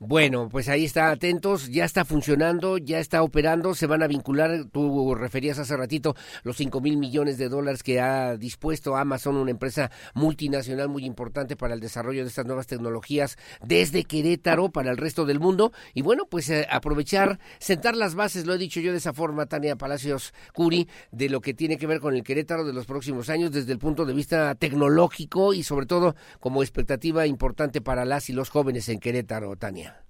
Bueno, pues ahí está, atentos, ya está funcionando, ya está operando, se van a vincular, tú referías hace ratito los 5 mil millones de dólares que ha dispuesto Amazon, una empresa multinacional muy importante para el desarrollo de estas nuevas tecnologías desde Querétaro para el resto del mundo. Y bueno, pues eh, aprovechar, sentar las bases, lo he dicho yo de esa forma, Tania Palacios Curi, de lo que tiene que ver con el Querétaro de los próximos años desde el punto de vista tecnológico y sobre todo como expectativa importante para las y los jóvenes en Querétaro, Tania.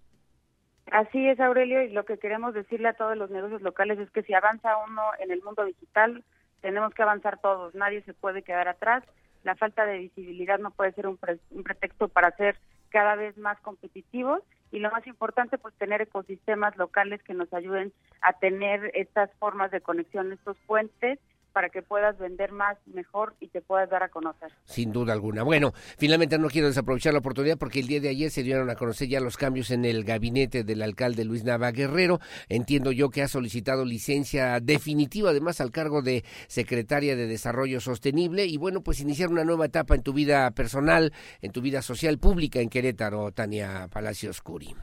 Así es, Aurelio, y lo que queremos decirle a todos los negocios locales es que si avanza uno en el mundo digital, tenemos que avanzar todos, nadie se puede quedar atrás. La falta de visibilidad no puede ser un, un pretexto para ser cada vez más competitivos y lo más importante, pues tener ecosistemas locales que nos ayuden a tener estas formas de conexión, estos puentes para que puedas vender más, mejor y te puedas dar a conocer. Sin duda alguna. Bueno, finalmente no quiero desaprovechar la oportunidad porque el día de ayer se dieron a conocer ya los cambios en el gabinete del alcalde Luis Nava Guerrero. Entiendo yo que ha solicitado licencia definitiva además al cargo de secretaria de Desarrollo Sostenible y bueno, pues iniciar una nueva etapa en tu vida personal, en tu vida social pública en Querétaro, Tania Palacios Curi.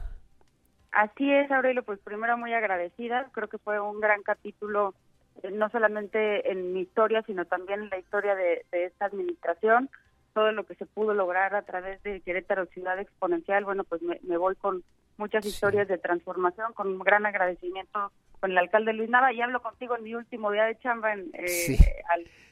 Así es, Aurelio, pues primero muy agradecida. Creo que fue un gran capítulo no solamente en mi historia, sino también en la historia de, esta administración, todo lo que se pudo lograr a través de Querétaro Ciudad Exponencial, bueno, pues me, voy con muchas historias de transformación, con un gran agradecimiento con el alcalde Luis Nava y hablo contigo en mi último día de chamba en, eh,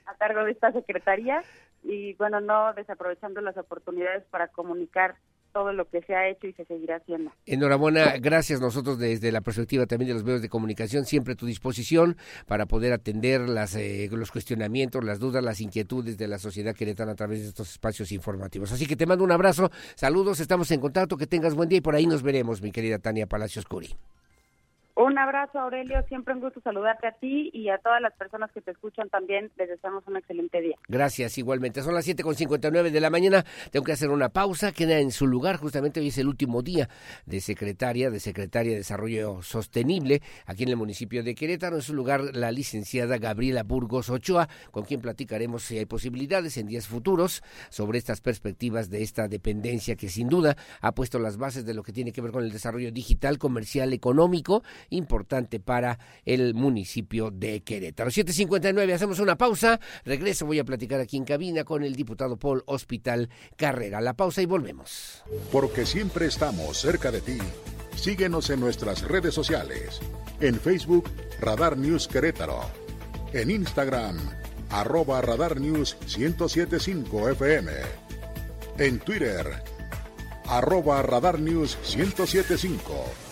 a cargo de esta secretaría. Y bueno, no desaprovechando las oportunidades para comunicar todo lo que se ha hecho y se seguirá haciendo. Enhorabuena, gracias nosotros desde la perspectiva también de los medios de comunicación, siempre a tu disposición para poder atender las, eh, los cuestionamientos, las dudas, las inquietudes de la sociedad queretana a través de estos espacios informativos. Así que te mando un abrazo, saludos, estamos en contacto, que tengas buen día y por ahí nos veremos, mi querida Tania Palacios Curi. Un abrazo, Aurelio. Siempre un gusto saludarte a ti y a todas las personas que te escuchan también. Les deseamos un excelente día. Gracias, igualmente. Son las 7.59 de la mañana. Tengo que hacer una pausa. Queda en su lugar. Justamente hoy es el último día de secretaria, de secretaria de Desarrollo Sostenible aquí en el municipio de Querétaro. En su lugar, la licenciada Gabriela Burgos Ochoa, con quien platicaremos si hay posibilidades en días futuros sobre estas perspectivas de esta dependencia que sin duda ha puesto las bases de lo que tiene que ver con el desarrollo digital, comercial, económico importante para el municipio de Querétaro. 7.59, hacemos una pausa. Regreso, voy a platicar aquí en cabina con el diputado Paul Hospital Carrera. La pausa y volvemos. Porque siempre estamos cerca de ti. Síguenos en nuestras redes sociales. En Facebook, Radar News Querétaro. En Instagram, arroba Radar News 1075 FM. En Twitter, arroba Radar News 1075.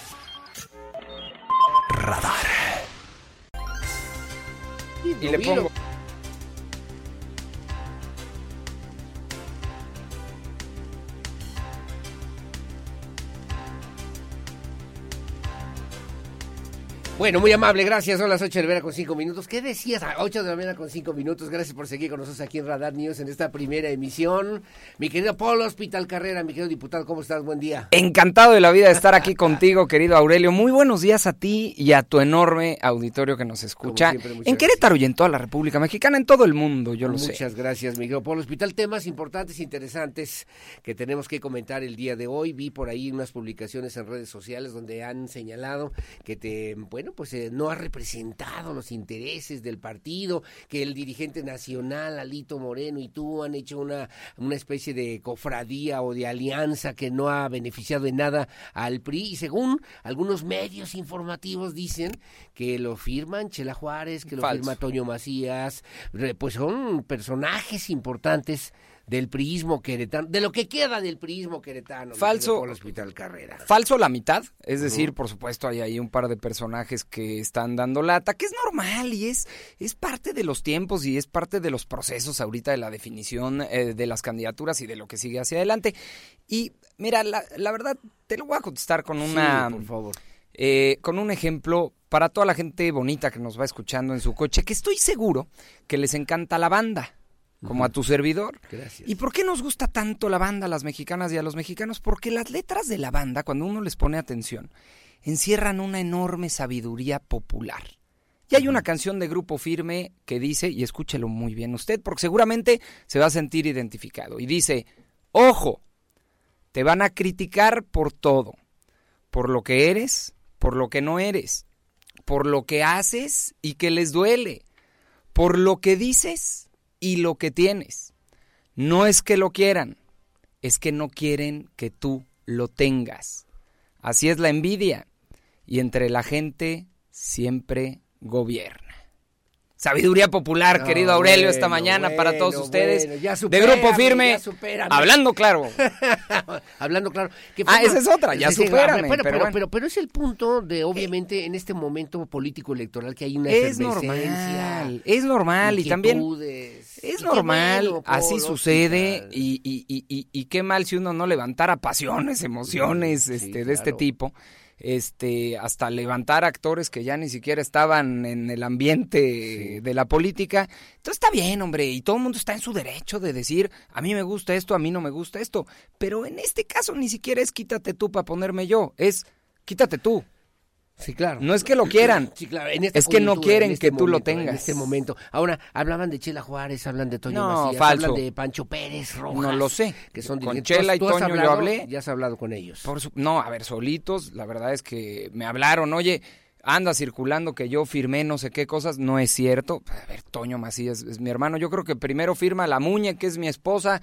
Radar. Y le pongo Bueno, muy amable, gracias. Son las 8 de la mañana con 5 minutos. ¿Qué decías? A 8 de la mañana con 5 minutos. Gracias por seguir con nosotros aquí en Radar News en esta primera emisión. Mi querido Polo Hospital Carrera, mi querido diputado, ¿cómo estás? Buen día. Encantado de la vida de estar aquí contigo, querido Aurelio. Muy buenos días a ti y a tu enorme auditorio que nos escucha siempre, en Querétaro y en toda la República Mexicana, en todo el mundo, yo lo sé. Muchas gracias, mi querido Polo Hospital. Temas importantes, interesantes que tenemos que comentar el día de hoy. Vi por ahí unas publicaciones en redes sociales donde han señalado que te, bueno, pues eh, no ha representado los intereses del partido, que el dirigente nacional, Alito Moreno y tú han hecho una, una especie de cofradía o de alianza que no ha beneficiado en nada al PRI. Y según algunos medios informativos dicen que lo firman Chela Juárez, que lo Falso. firma Toño Macías, pues son personajes importantes del priismo queretano, de lo que queda del priismo queretano. Falso. Polo Hospital Carrera. Falso la mitad, es decir, por supuesto hay ahí un par de personajes que están dando lata, que es normal y es, es parte de los tiempos y es parte de los procesos ahorita de la definición eh, de las candidaturas y de lo que sigue hacia adelante. Y mira, la, la verdad, te lo voy a contestar con una... Sí, por favor. eh, con un ejemplo para toda la gente bonita que nos va escuchando en su coche, que estoy seguro que les encanta la banda, como a tu servidor. Gracias. ¿Y por qué nos gusta tanto la banda a las mexicanas y a los mexicanos? Porque las letras de la banda, cuando uno les pone atención, encierran una enorme sabiduría popular. Y hay una canción de Grupo Firme que dice, y escúchelo muy bien usted, porque seguramente se va a sentir identificado, y dice, ojo, te van a criticar por todo, por lo que eres, por lo que no eres, por lo que haces y que les duele, por lo que dices y lo que tienes. No es que lo quieran, es que no quieren que tú lo tengas. Así es la envidia. Y entre la gente siempre gobierna. Sabiduría popular, No, querido Aurelio, esta bueno, mañana para todos ustedes. bueno, ya de Grupo Firme, ya hablando claro. [laughs] Hablando claro. que Ah, esa es otra, ya supérame, pero, pero bueno. pero, pero es el punto de, obviamente, en este momento político electoral que hay una Es normal, es normal y también es normal, así sucede y, y, y, y, y qué mal si uno no levantara pasiones, emociones Sí, este, de este tipo, este, hasta levantar actores que ya ni siquiera estaban en el ambiente de la política. Entonces está bien, hombre, y todo el mundo está en su derecho de decir, a mí me gusta esto, a mí no me gusta esto, pero en este caso ni siquiera es quítate tú para ponerme yo, es quítate tú. Sí, claro. No es que lo quieran, Sí, claro, en esta es que no quieren en este que tú lo momento, En tengas. este momento. Ahora, hablaban de Chela Juárez, hablan de Toño No, Macías, falso. hablan de Pancho Pérez Rojas. No lo sé. Que son Con. Chela y ¿Tú has Toño yo hablado? hablé. Ya has hablado con ellos. Por su- no, a ver, solitos, la verdad es que me hablaron, oye, anda circulando que yo firmé no sé qué cosas, no es cierto. A ver, Toño Macías es mi hermano, yo creo que primero firma la Muñe, que es mi esposa,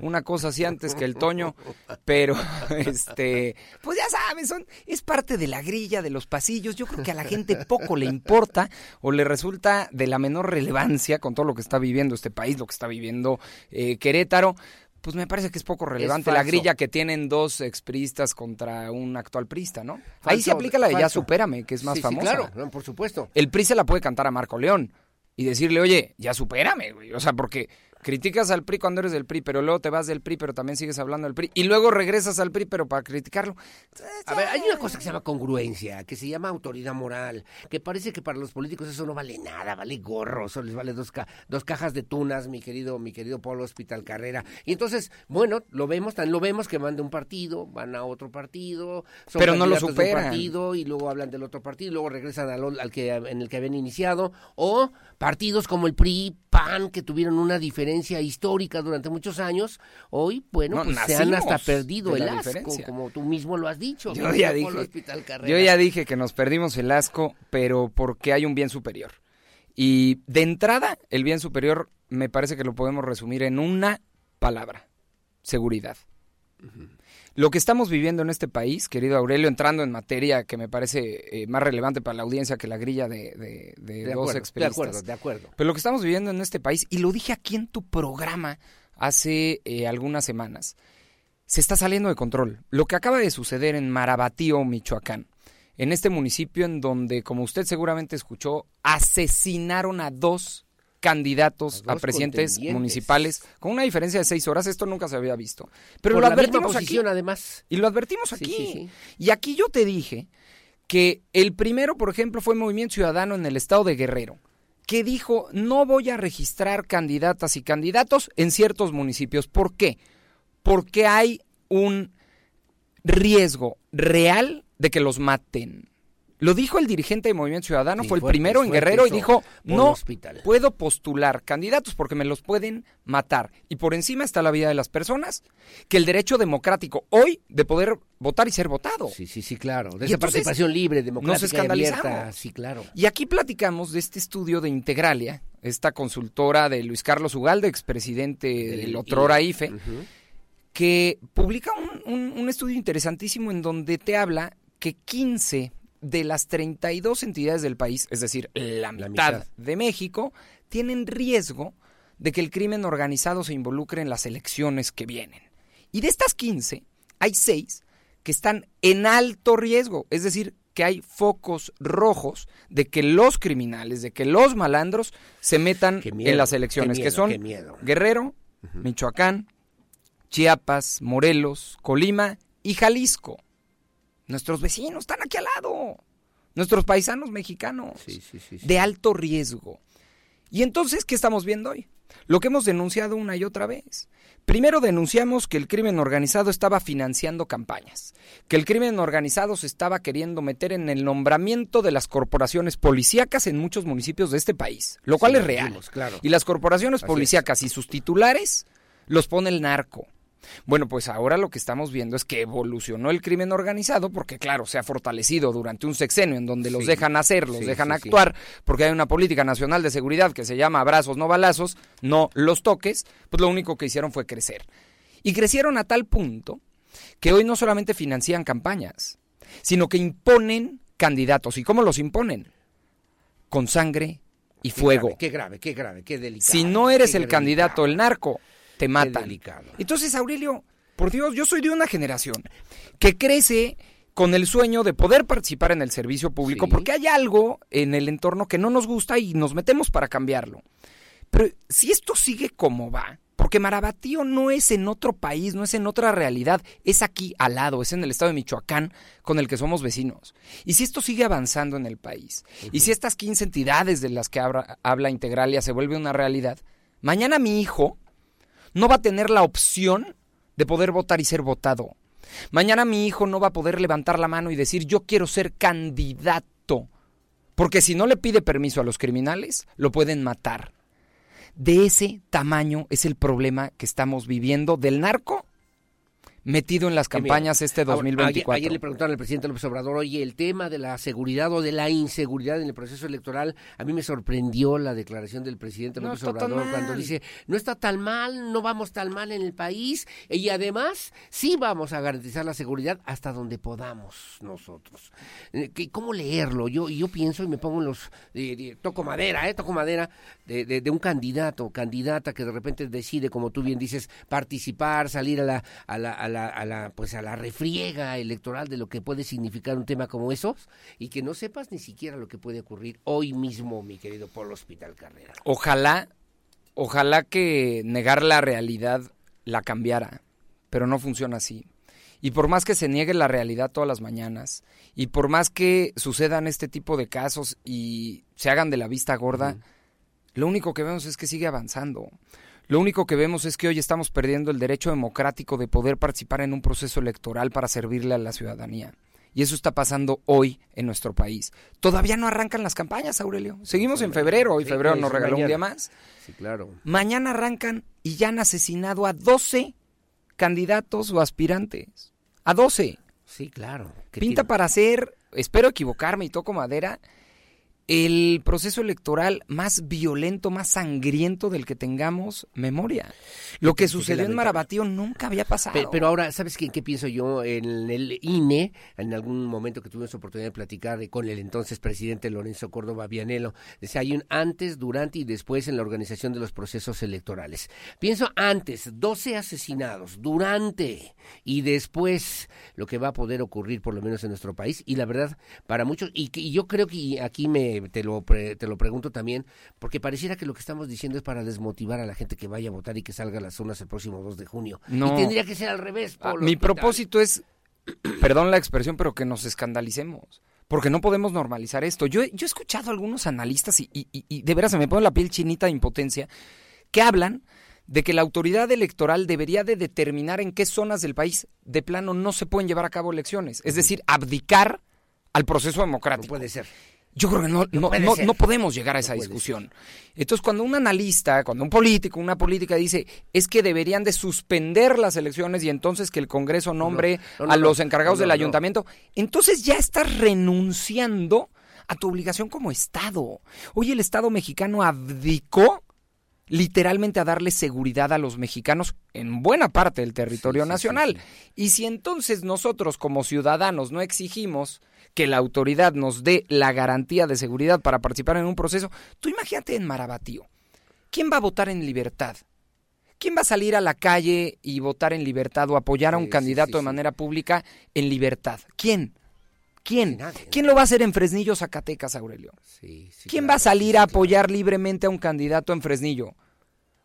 una cosa así antes que el Toño, pero [laughs] este, pues ya sabes, son, es parte de la grilla de los pasillos, yo creo que a la gente poco le importa o le resulta de la menor relevancia con todo lo que está viviendo este país, lo que está viviendo eh, Querétaro. Pues me parece que es poco relevante la grilla que tienen dos expristas contra un actual prista, ¿no? Ahí se aplica la de Ya. Supérame, que es más Sí, sí, famosa. claro, por supuesto. El PRI se la puede cantar a Marco León y decirle, oye, ya supérame, güey. O sea, porque criticas al PRI cuando eres del PRI, pero luego te vas del PRI, pero también sigues hablando del PRI. Y luego regresas al PRI, pero para criticarlo. A ver, hay una cosa que se llama congruencia, que se llama autoridad moral, que parece que para los políticos eso no vale nada, vale gorro, eso les vale dos, ca- dos cajas de tunas, mi querido, mi querido Polo Hospital Carrera. Y entonces, bueno, lo vemos, tan lo vemos que van de un partido, van a otro partido, son Pero no lo candidatos de un superan. partido y luego hablan del otro partido, y luego regresan al, al que en el que habían iniciado, o partidos como el PRI, PAN, que tuvieron una diferencia histórica durante muchos años, hoy, bueno, No, pues se han hasta perdido el asco, diferencia. como tú mismo lo has dicho. Yo ya dije, Hospital Carrera. yo ya dije que nos perdimos el asco, pero porque hay un bien superior. Y de entrada, el bien superior me parece que lo podemos resumir en una palabra, seguridad. Lo que estamos viviendo en este país, querido Aurelio, entrando en materia que me parece eh, más relevante para la audiencia que la grilla de, de, De dos acuerdo, de acuerdo, de acuerdo. Pero lo que estamos viviendo en este país, y lo dije aquí en tu programa hace eh, algunas semanas, se está saliendo de control. Lo que acaba de suceder en Marabatío, Michoacán, en este municipio en donde, como usted seguramente escuchó, asesinaron a dos candidatos A presidentes municipales con una diferencia de seis horas. Esto nunca se había visto. Pero Por lo advertimos aquí. además. Y lo advertimos Sí, aquí. sí, sí. Y aquí yo te dije que el primero, por ejemplo, fue Movimiento Ciudadano en el estado de Guerrero, que dijo no voy a registrar candidatas y candidatos en ciertos municipios. ¿Por qué? Porque hay un riesgo real de que los maten. Lo dijo el dirigente de Movimiento Ciudadano, Sí, fue el fuerte, primero en Guerrero y dijo, no hospital". puedo postular candidatos porque me los pueden matar. Y por encima está la vida de las personas, que el derecho democrático hoy de poder votar y ser votado. Sí, sí, sí, claro. De Y esa entonces, participación libre, democrática nos y abierta. Sí, claro. Y aquí platicamos de este estudio de Integralia, esta consultora de Luis Carlos Ugalde, expresidente del otrora IFE, que publica un, un- un estudio interesantísimo en donde te habla que 15 de las 32 entidades del país, es decir, la mitad, mitad. de México, tienen riesgo de que el crimen organizado se involucre en las elecciones que vienen. Y de estas 15, hay 6 que están en alto riesgo, es decir, que hay focos rojos de que los criminales, de que los malandros se metan miedo, en las elecciones, que son. Guerrero, Michoacán, Chiapas, Morelos, Colima y Jalisco. Nuestros vecinos están aquí al lado. Nuestros paisanos mexicanos. De alto riesgo. Y entonces, ¿qué estamos viendo hoy? Lo que hemos denunciado una y otra vez. Primero denunciamos que el crimen organizado estaba financiando campañas, que el crimen organizado se estaba queriendo meter en el nombramiento de las corporaciones policíacas en muchos municipios de este país, lo cual Sí, es real. claro. Y las corporaciones Así es. policíacas y sus titulares los pone el narco. Bueno, pues ahora lo que estamos viendo es que evolucionó el crimen organizado porque, claro, se ha fortalecido durante un sexenio en donde los Sí, dejan hacer, los sí, dejan sí, actuar, porque hay una política nacional de seguridad que se llama abrazos, no balazos, no los toques, pues lo único que hicieron fue crecer. Y crecieron a tal punto que hoy no solamente financian campañas, sino que imponen candidatos. ¿Y cómo los imponen? Con sangre y Qué fuego. grave, Qué grave, qué grave, qué delicado. Si no eres el candidato, el narco, te matan. Entonces, Aurelio, por Dios, yo soy de una generación que crece con el sueño de poder participar en el servicio público, Sí. porque hay algo en el entorno que no nos gusta y nos metemos para cambiarlo. Pero si esto sigue como va, porque Marabatío no es en otro país, no es en otra realidad, es aquí al lado, es en el estado de Michoacán con el que somos vecinos. Y si esto sigue avanzando en el país, y si estas 15 entidades de las que habla, habla Integralia se vuelve una realidad, mañana mi hijo no va a tener la opción de poder votar y ser votado. Mañana mi hijo no va a poder levantar la mano y decir yo quiero ser candidato. Porque si no le pide permiso a los criminales, lo pueden matar. De ese tamaño es el problema que estamos viviendo del narco metido en las campañas este Ahora, 2024. Ayer, ayer le preguntaron al presidente López Obrador, oye, el tema de la seguridad o de la inseguridad en el proceso electoral, a mí me sorprendió la declaración del presidente López Obrador cuando dice, no está tan mal, no vamos tan mal en el país y además sí vamos a garantizar la seguridad hasta donde podamos nosotros. Eh, ¿Cómo leerlo? Yo, yo pienso y me pongo en los, de- de- toco madera, eh, toco madera, de, de- de un candidato o candidata que de repente decide, como tú bien dices, participar, salir a la, a la, a la, a la, pues a la refriega electoral de lo que puede significar un tema como esos y que no sepas ni siquiera lo que puede ocurrir hoy mismo, mi querido Polo Hospital Carrera. Ojalá, ojalá que negar la realidad la cambiara, pero no funciona así. Y por más que se niegue la realidad todas las mañanas, y por más que sucedan este tipo de casos y se hagan de la vista gorda, lo único que vemos es que sigue avanzando. Lo único que vemos es que hoy estamos perdiendo el derecho democrático de poder participar en un proceso electoral para servirle a la ciudadanía. Y eso está pasando hoy en nuestro país. Todavía no arrancan las campañas, Aurelio. Seguimos en febrero, hoy febrero nos regaló un día más. Sí, claro. Mañana arrancan y ya han asesinado a 12 candidatos o aspirantes. A 12. Sí, claro. ¿Qué Pinta para ser, espero equivocarme y toco madera, el proceso electoral más violento, más sangriento del que tengamos memoria. Lo que sucedió en Marabatío nunca había pasado. Pero, ahora, ¿sabes qué, qué pienso yo? En el INE, en algún momento que tuvimos oportunidad de platicar con el entonces presidente Lorenzo Córdoba Vianelo, decía, hay un antes, durante y después en la organización de los procesos electorales. Pienso antes, 12 asesinados, durante y después lo que va a poder ocurrir por lo menos en nuestro país. Y la verdad, para muchos, y, y yo creo que aquí me te lo, te lo pregunto también, porque pareciera que lo que estamos diciendo es para desmotivar a la gente que vaya a votar y que salga a las zonas el próximo 2 de junio. No. Y tendría que ser al revés. Ah, mi propósito es, [clears throat] perdón la expresión, pero que nos escandalicemos. Porque no podemos normalizar esto. Yo, yo he escuchado a algunos analistas y, y de veras se me pone la piel chinita de impotencia que hablan de que la autoridad electoral debería de determinar en qué zonas del país de plano no se pueden llevar a cabo elecciones, es decir, abdicar al proceso democrático. No puede ser. Yo creo que no, no, no, podemos llegar a esa discusión. Entonces, cuando un analista, cuando un político, una política dice, es que deberían de suspender las elecciones y entonces que el Congreso nombre a los encargados del ayuntamiento, entonces ya estás renunciando a tu obligación como Estado. Hoy el Estado mexicano abdicó literalmente a darle seguridad a los mexicanos en buena parte del territorio nacional. y si entonces nosotros como ciudadanos no exigimos que la autoridad nos dé la garantía de seguridad para participar en un proceso, tú imagínate en Marabatío. ¿Quién va a votar en libertad? ¿Quién va a salir a la calle y votar en libertad o apoyar a un candidato de manera pública en libertad? ¿Quién? ¿Quién? ¿Quién lo va a hacer en Fresnillo, Zacatecas, Aurelio? ¿Quién va a salir a apoyar libremente a un candidato en Fresnillo?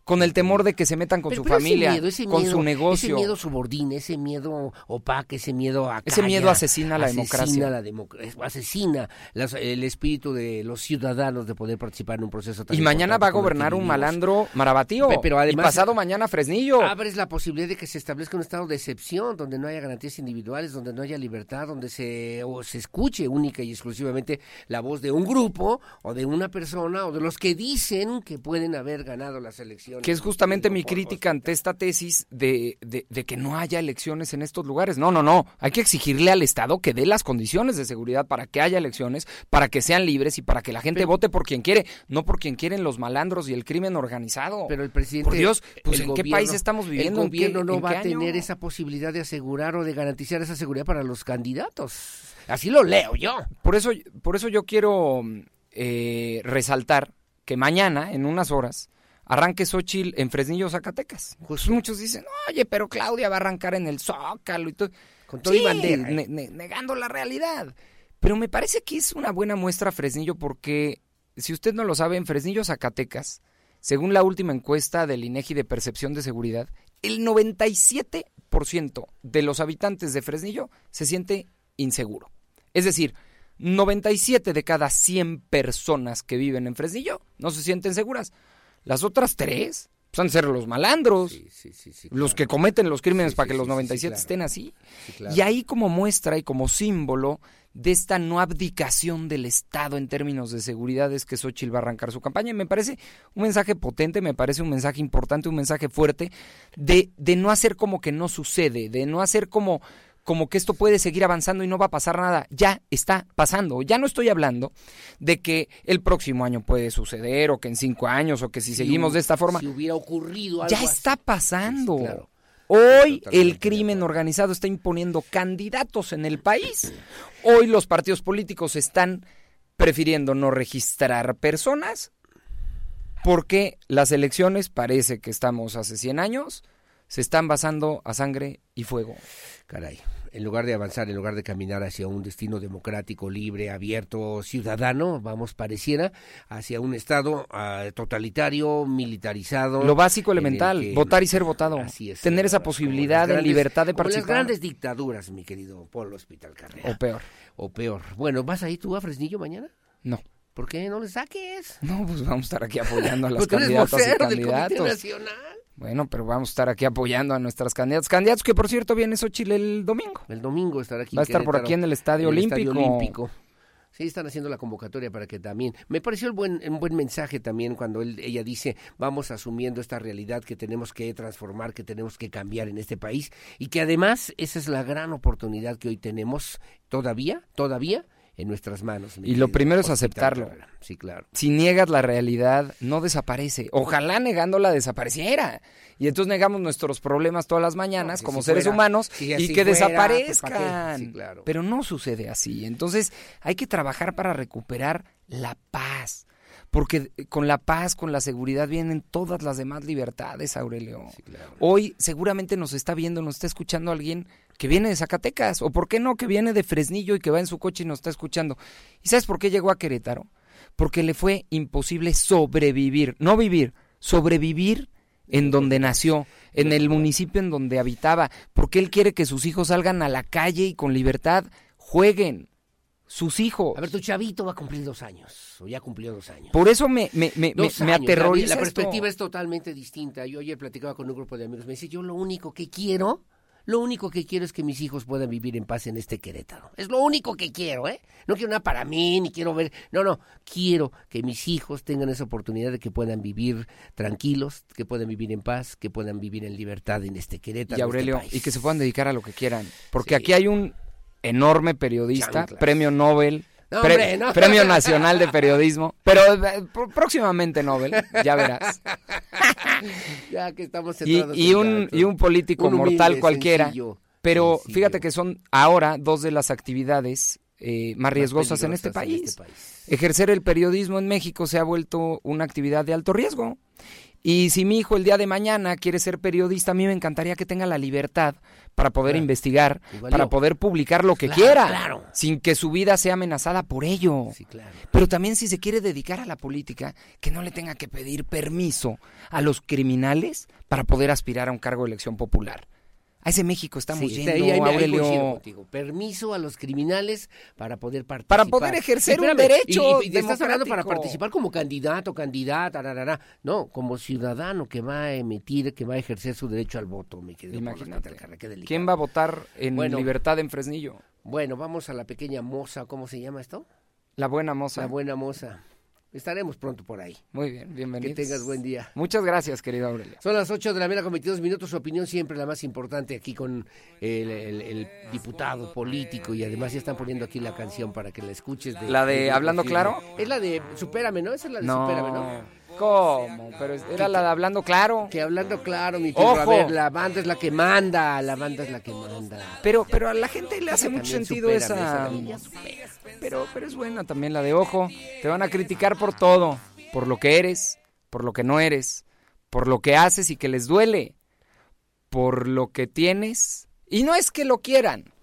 Con el temor de que se metan con su familia, con su negocio. Ese miedo subordina, ese miedo opaca, ese miedo a Ese miedo asesina la democracia. La asesina el espíritu de los ciudadanos de poder participar en un proceso tan Y mañana va a gobernar un malandro marabatío. Pero además, y pasado mañana Fresnillo. Abres la posibilidad de que se establezca un estado de excepción, donde no haya garantías individuales, donde no haya libertad, donde se, o se escuche única y exclusivamente la voz de un grupo o de una persona o de los que dicen que pueden haber ganado las elecciones que es justamente mi crítica ante esta tesis de, de, que no haya elecciones en estos lugares. No, no, no. Hay que exigirle al Estado que dé las condiciones de seguridad para que haya elecciones, para que sean libres y para que la gente vote por quien quiere, no por quien quieren los malandros y el crimen organizado. Pero el presidente. Por Dios, pues ¿en qué país estamos viviendo? El gobierno no va a tener esa posibilidad de asegurar o de garantizar esa seguridad para los candidatos. Así lo leo yo. Por eso, por eso yo quiero eh, resaltar que mañana, en unas horas, arranque Xochitl en Fresnillo, Zacatecas. Pues muchos dicen, oye, pero Claudia va a arrancar en el Zócalo y todo. Con todo y bandera. negando la realidad. Pero me parece que es una buena muestra Fresnillo porque, si usted no lo sabe, en Fresnillo, Zacatecas, según la última encuesta del INEGI de Percepción de Seguridad, el 97% de los habitantes de Fresnillo se siente inseguro. Es decir, 97 de cada 100 personas que viven en Fresnillo no se sienten seguras. Las otras tres pues, han de ser los malandros, los que cometen los crímenes para que los 97 estén así. Y ahí como muestra y como símbolo de esta no abdicación del Estado en términos de seguridad es que Xochitl va a arrancar su campaña. Y me parece un mensaje potente, me parece un mensaje importante, un mensaje fuerte de, de no hacer como que no sucede, de no hacer como como que esto puede seguir avanzando y no va a pasar nada. Ya está pasando. Ya no estoy hablando de que el próximo año puede suceder o que en cinco años o que si, seguimos de esta forma. Si hubiera ocurrido algo Ya está pasando. Hoy el crimen organizado está imponiendo candidatos en el país. Hoy los partidos políticos están prefiriendo no registrar personas porque las elecciones, parece que estamos hace 100 años, se están basando a sangre y fuego. Caray en lugar de avanzar, en lugar de caminar hacia un destino democrático, libre, abierto, ciudadano, vamos, pareciera, hacia un Estado ah, totalitario, militarizado. Lo básico elemental, votar y ser votado. Así es. Tener esa posibilidad de libertad de participar. las grandes dictaduras, mi querido Polo Hospital Carrera. O peor. O peor. Bueno, ¿vas ahí tú a Fresnillo mañana? No. ¿Por qué no le saques? No, pues vamos a estar aquí apoyando a [laughs] las candidatas y candidatos. Nacional. Bueno, pero vamos a estar aquí apoyando a nuestras candidatos. Candidatos que, por cierto, viene Xochitl el domingo. El domingo estará aquí. Va a estar por aquí en el Estadio Olímpico. Sí, están haciendo la convocatoria para que también. Me pareció el buen, un buen mensaje también cuando él, ella dice: vamos asumiendo esta realidad que tenemos que transformar, que tenemos que cambiar en este país y que además esa es la gran oportunidad que hoy tenemos todavía, todavía en nuestras manos. Y lo primero es aceptarlo. Sí, claro. Si niegas la realidad, no desaparece. Ojalá negándola desapareciera. Y entonces negamos nuestros problemas todas las mañanas como seres humanos y que pues, desaparezcan. Pero no sucede así. Entonces hay que trabajar para recuperar la paz. Porque con la paz, con la seguridad vienen todas las demás libertades, Aurelio. Hoy seguramente nos está viendo, nos está escuchando alguien que viene de Zacatecas, o por qué no, que viene de Fresnillo y que va en su coche y nos está escuchando. ¿Y sabes por qué llegó a Querétaro? Porque le fue imposible sobrevivir, no vivir, sobrevivir en donde nació, en el municipio en donde habitaba, porque él quiere que sus hijos salgan a la calle y con libertad jueguen. Sus hijos. A ver, tu chavito va a cumplir dos años, o ya cumplió dos años. Por eso me, me, me, me aterroriza. La, perspectiva es totalmente distinta. Yo ayer platicaba con un grupo de amigos, me dice, yo lo único que quiero lo único que quiero es que mis hijos puedan vivir en paz en este Querétaro. Es lo único que quiero, ¿eh? No quiero nada para mí, ni quiero ver... No, no, quiero que mis hijos tengan esa oportunidad de que puedan vivir tranquilos, que puedan vivir en paz, que puedan vivir en libertad en este Querétaro. Y este Aurelio, y que se puedan dedicar a lo que quieran. Porque aquí hay un enorme periodista, premio Nobel, Premio [laughs] Nacional de Periodismo, pero eh, próximamente Nobel, ya verás. [laughs] ya que estamos y, un, y un político mortal cualquiera. pero fíjate que son ahora dos de las actividades eh, más riesgosas en este, en este, país. Ejercer el periodismo en México se ha vuelto una actividad de alto riesgo. Y si mi hijo el día de mañana quiere ser periodista, a mí me encantaría que tenga la libertad para poder investigar, para poder publicar lo que quiera, sin que su vida sea amenazada por ello. Pero también si se quiere dedicar a la política, que no le tenga que pedir permiso a los criminales para poder aspirar a un cargo de elección popular. A ese México estamos yendo, Aurelio. Permiso a los criminales para poder participar. Para poder ejercer un derecho y, estás hablando para participar como candidato, candidata, no, como ciudadano que va a emitir, que va a ejercer su derecho al voto, mi querido. Imagínate. ¿Quién va a votar en libertad en Fresnillo? Bueno, vamos a la pequeña moza, ¿cómo se llama esto? La buena moza. La buena moza. Estaremos pronto por ahí. Muy bien, bienvenido. Que tengas buen día. Muchas gracias, querido Aurelio. Son las 8 de la mañana con 22 minutos. Su opinión siempre la más importante aquí con el, diputado político. Y además ya están poniendo aquí la canción para que la escuches. De, ¿La de, Hablando Claro? Es la de Supérame, ¿no? Esa es la de Supérame, ¿no? ¿Cómo? Pero era la de hablando claro. Que hablando claro, mi tío. A ver, la banda es la que manda, la banda es la que manda. Pero, pero a la gente le hace mucho sentido esa. Pero, pero es buena también la de ojo. Te van a criticar por todo, por lo que eres, por lo que no eres, por lo que haces y que les duele, por lo que tienes. Y no es que lo quieran,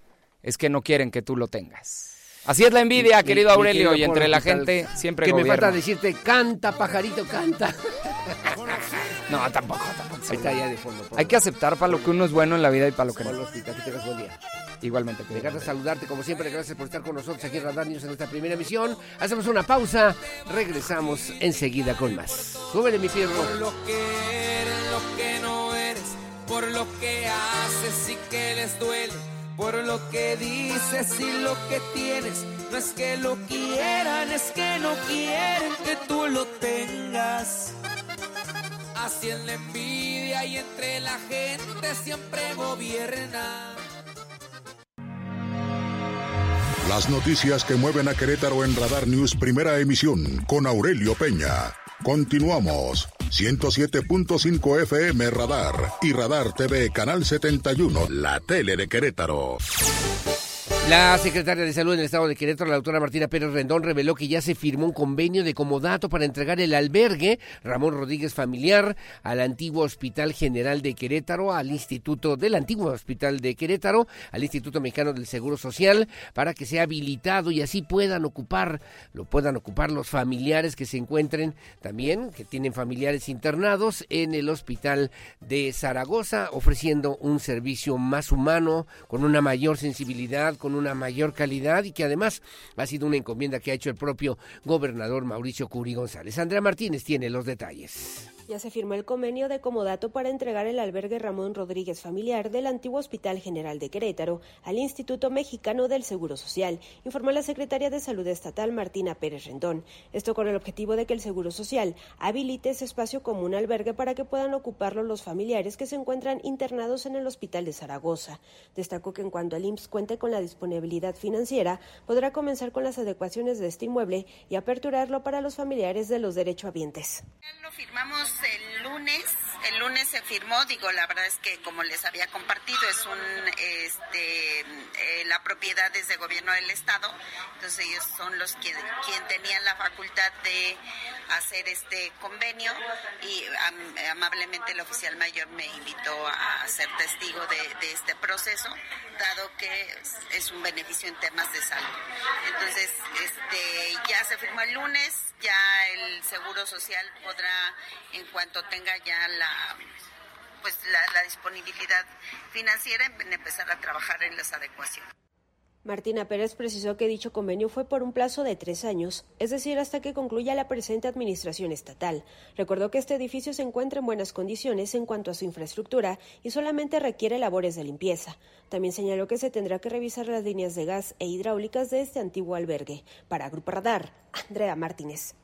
es que no quieren que tú lo tengas. Así es la envidia, querido Aurelio, y entre la gente siempre Que me falta decirte, canta, pajarito, canta. [laughs] no, tampoco, tampoco. Ahí está ya de fondo. Hay que aceptar para lo que uno es bueno en la vida y para lo que no. Que tengas buen día. Igualmente. Me encanta saludarte como siempre. Gracias por estar con nosotros aquí en Radar News en esta primera emisión. Hacemos una pausa. Regresamos enseguida con más. Súbele, mi fierro. Por lo que eres, lo que no eres. Por lo que haces y que les duele. Por lo que dices y lo que tienes. No es que lo quieran, es que no quieren que tú lo tengas. Así en la envidia y entre la gente siempre gobierna. Las noticias que mueven a Querétaro en Radar News Primera Emisión con Aurelio Peña. Continuamos. 107.5 FM Radar y Radar TV Canal 71, la tele de Querétaro. La secretaria de Salud en el Estado de Querétaro, la doctora Martina Pérez Rendón, reveló que ya se firmó un convenio de comodato para entregar el albergue Ramón Rodríguez Familiar al antiguo Hospital General de Querétaro, al Instituto del Antiguo Hospital de Querétaro, al Instituto Mexicano del Seguro Social, para que sea habilitado y así puedan ocupar, lo puedan ocupar los familiares que se encuentren también, que tienen familiares internados en el Hospital de Zaragoza, ofreciendo un servicio más humano, con una mayor sensibilidad, con una mayor calidad y que además ha sido una encomienda que ha hecho el propio gobernador Mauricio Curi González. Andrea Martínez tiene los detalles. Ya se firmó el convenio de comodato para entregar el albergue Ramón Rodríguez Familiar del antiguo Hospital General de Querétaro al Instituto Mexicano del Seguro Social, informó la secretaria de Salud Estatal Martina Pérez Rendón. Esto con el objetivo de que el Seguro Social habilite ese espacio como un albergue para que puedan ocuparlo los familiares que se encuentran internados en el Hospital de Zaragoza. Destacó que en cuanto el IMSS cuente con la disponibilidad financiera, podrá comenzar con las adecuaciones de este inmueble y aperturarlo para los familiares de los derechohabientes. Lo firmamos el lunes, el lunes se firmó, digo, la verdad es que como les había compartido, es un, este, eh, la propiedad es de gobierno del Estado, entonces ellos son los que quien tenían la facultad de hacer este convenio y amablemente el oficial mayor me invitó a ser testigo de, este proceso, dado que es un beneficio en temas de salud. Entonces, este, ya se firmó el lunes, ya el Seguro Social podrá, en cuanto tenga ya la pues la, disponibilidad financiera, empezar a trabajar en las adecuaciones. Martina Pérez precisó que dicho convenio fue por un plazo de tres años, es decir, hasta que concluya la presente administración estatal. Recordó que este edificio se encuentra en buenas condiciones en cuanto a su infraestructura y solamente requiere labores de limpieza. También señaló que se tendrá que revisar las líneas de gas e hidráulicas de este antiguo albergue. Para Grupo Radar, Andrea Martínez.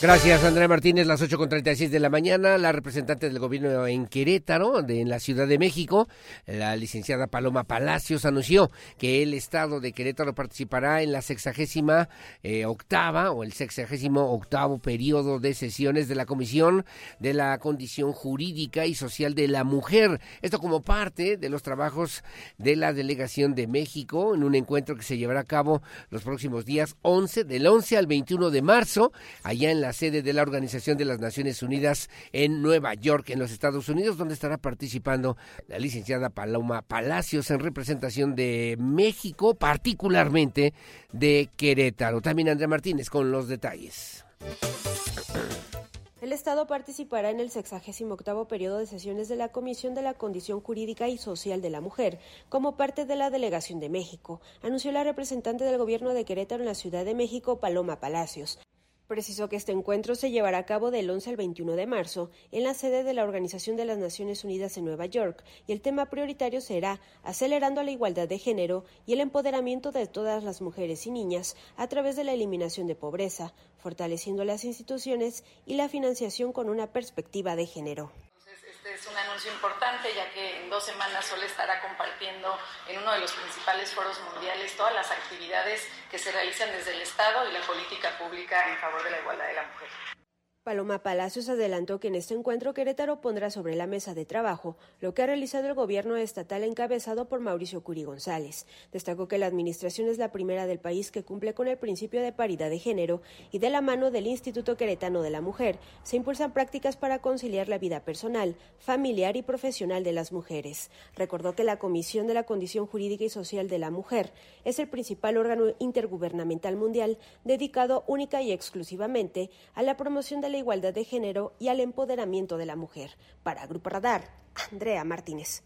Gracias, Andrea Martínez, las 8.36 de la mañana. La representante del gobierno en Querétaro, de, en la Ciudad de México, la licenciada Paloma Palacios, anunció que el Estado de Querétaro participará en la sexagésima eh, octava o el sexagésimo octavo periodo de sesiones de la Comisión de la Condición Jurídica y Social de la Mujer. Esto como parte de los trabajos de la Delegación de México en un encuentro que se llevará a cabo los próximos días 11, del 11 al 21 de marzo, allá en la sede de la Organización de las Naciones Unidas en Nueva York, en los Estados Unidos, donde estará participando la licenciada Paloma Palacios en representación de México, particularmente de Querétaro. También Andrea Martínez con los detalles. El Estado participará en el 68 periodo de sesiones de la Comisión de la Condición Jurídica y Social de la Mujer, como parte de la Delegación de México, anunció la representante del Gobierno de Querétaro en la Ciudad de México, Paloma Palacios. Precisó que este encuentro se llevará a cabo del 11 al 21 de marzo en la sede de la Organización de las Naciones Unidas en Nueva York y el tema prioritario será acelerando la igualdad de género y el empoderamiento de todas las mujeres y niñas a través de la eliminación de pobreza, fortaleciendo las instituciones y la financiación con una perspectiva de género es un anuncio importante ya que en dos semanas Sol estará compartiendo en uno de los principales foros mundiales todas las actividades que se realizan desde el Estado y la política pública en favor de la igualdad de la mujer. Paloma Palacios adelantó que en este encuentro Querétaro pondrá sobre la mesa de trabajo lo que ha realizado el gobierno estatal encabezado por Mauricio Curi González. Destacó que la administración es la primera del país que cumple con el principio de paridad de género y de la mano del Instituto Queretano de la Mujer se impulsan prácticas para conciliar la vida personal, familiar y profesional de las mujeres. Recordó que la Comisión de la Condición Jurídica y Social de la Mujer es el principal órgano intergubernamental mundial dedicado única y exclusivamente a la promoción de la igualdad de género y al empoderamiento de la mujer. Para Grupo Radar, Andrea Martínez.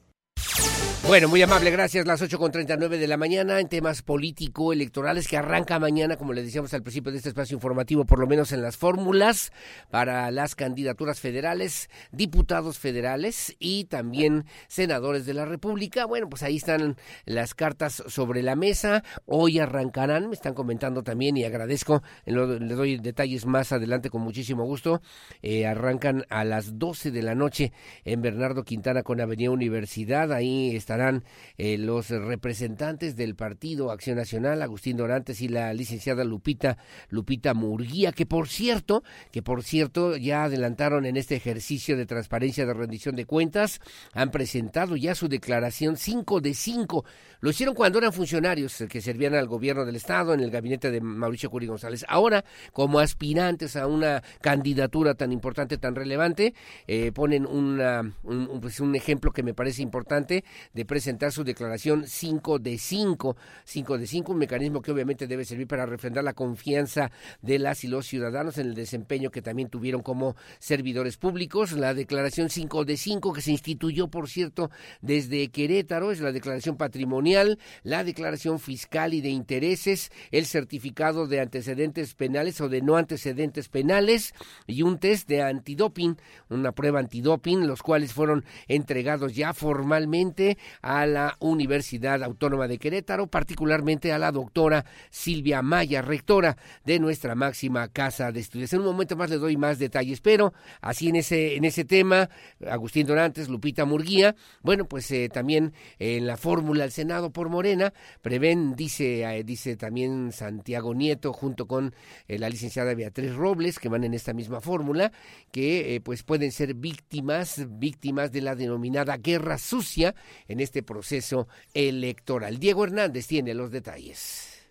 Bueno, muy amable, gracias. Las 8.39 de la mañana en temas político-electorales que arranca mañana, como le decíamos al principio de este espacio informativo, por lo menos en las fórmulas para las candidaturas federales, diputados federales y también senadores de la República. Bueno, pues ahí están las cartas sobre la mesa. Hoy arrancarán, me están comentando también y agradezco, le doy detalles más adelante con muchísimo gusto. Eh, arrancan a las 12 de la noche en Bernardo Quintana con Avenida Universidad. Ahí está estarán eh, los representantes del Partido Acción Nacional, Agustín Dorantes y la licenciada Lupita, Lupita Murguía, que por cierto, que por cierto ya adelantaron en este ejercicio de transparencia de rendición de cuentas, han presentado ya su declaración 5 de 5. Lo hicieron cuando eran funcionarios que servían al gobierno del Estado en el gabinete de Mauricio Curi González. Ahora, como aspirantes a una candidatura tan importante, tan relevante, eh, ponen una, un, pues un ejemplo que me parece importante de presentar su declaración 5 de 5. 5 de 5, un mecanismo que obviamente debe servir para refrendar la confianza de las y los ciudadanos en el desempeño que también tuvieron como servidores públicos. La declaración 5 de 5 que se instituyó, por cierto, desde Querétaro, es la declaración patrimonial, la declaración fiscal y de intereses, el certificado de antecedentes penales o de no antecedentes penales y un test de antidoping, una prueba antidoping, los cuales fueron entregados ya formalmente a la Universidad Autónoma de Querétaro, particularmente a la doctora Silvia Maya, rectora de nuestra máxima casa de estudios. En un momento más le doy más detalles, pero así en ese, en ese tema, Agustín Dorantes, Lupita Murguía, bueno, pues eh, también en la fórmula al Senado por Morena, prevén, dice, eh, dice también Santiago Nieto, junto con eh, la licenciada Beatriz Robles, que van en esta misma fórmula, que pues pueden ser víctimas, víctimas de la denominada guerra sucia en este proceso electoral. Diego Hernández tiene los detalles.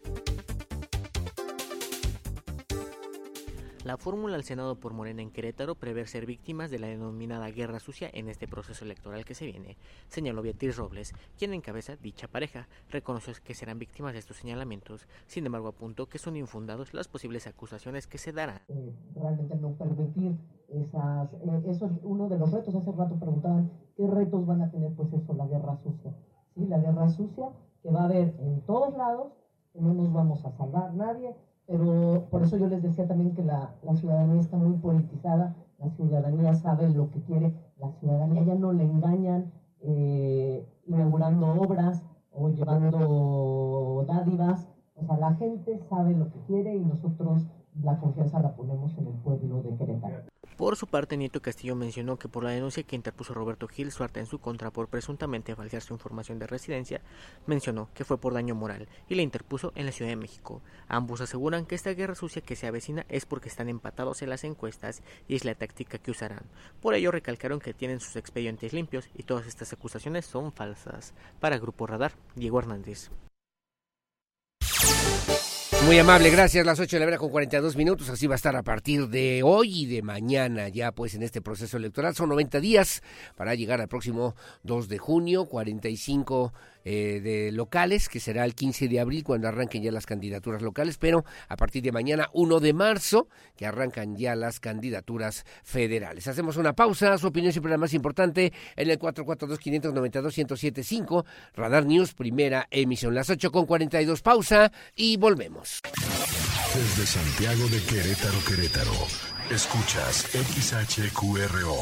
La fórmula al Senado por Morena en Querétaro prevé ser víctimas de la denominada guerra sucia en este proceso electoral que se viene, señaló Beatriz Robles, quien encabeza dicha pareja. Reconoció que serán víctimas de estos señalamientos, sin embargo apuntó que son infundados las posibles acusaciones que se darán. Eh, realmente no permitir esas, eh, eso es uno de los retos. Hace rato preguntaban qué retos van a tener pues eso, la guerra sucia. ¿Sí? La guerra sucia que va a haber en todos lados, que no nos vamos a salvar nadie, pero por eso yo les decía también que la, la, ciudadanía está muy politizada, la ciudadanía sabe lo que quiere, la ciudadanía ya no le engañan eh, inaugurando obras o llevando dádivas, o sea, la gente sabe lo que quiere y nosotros la confianza la ponemos en el de. Por su parte, Nieto Castillo mencionó que por la denuncia que interpuso Roberto Gil Suarta en su contra por presuntamente falsear su información de residencia, mencionó que fue por daño moral y la interpuso en la Ciudad de México. Ambos aseguran que esta guerra sucia que se avecina es porque están empatados en las encuestas y es la táctica que usarán. Por ello recalcaron que tienen sus expedientes limpios y todas estas acusaciones son falsas. Para Grupo Radar, Diego Hernández. Muy amable, gracias. Las 8 de la mañana con 42 minutos. Así va a estar a partir de hoy y de mañana, ya pues en este proceso electoral. Son 90 días para llegar al próximo 2 de junio, 45 eh, de locales, que será el 15 de abril cuando arranquen ya las candidaturas locales, pero a partir de mañana, 1 de marzo, que arrancan ya las candidaturas federales. Hacemos una pausa, su opinión siempre la más importante en el 442-592-1075, Radar News, primera emisión, las 8 con 42, pausa y volvemos. Desde Santiago de Querétaro, Querétaro, escuchas XHQRO.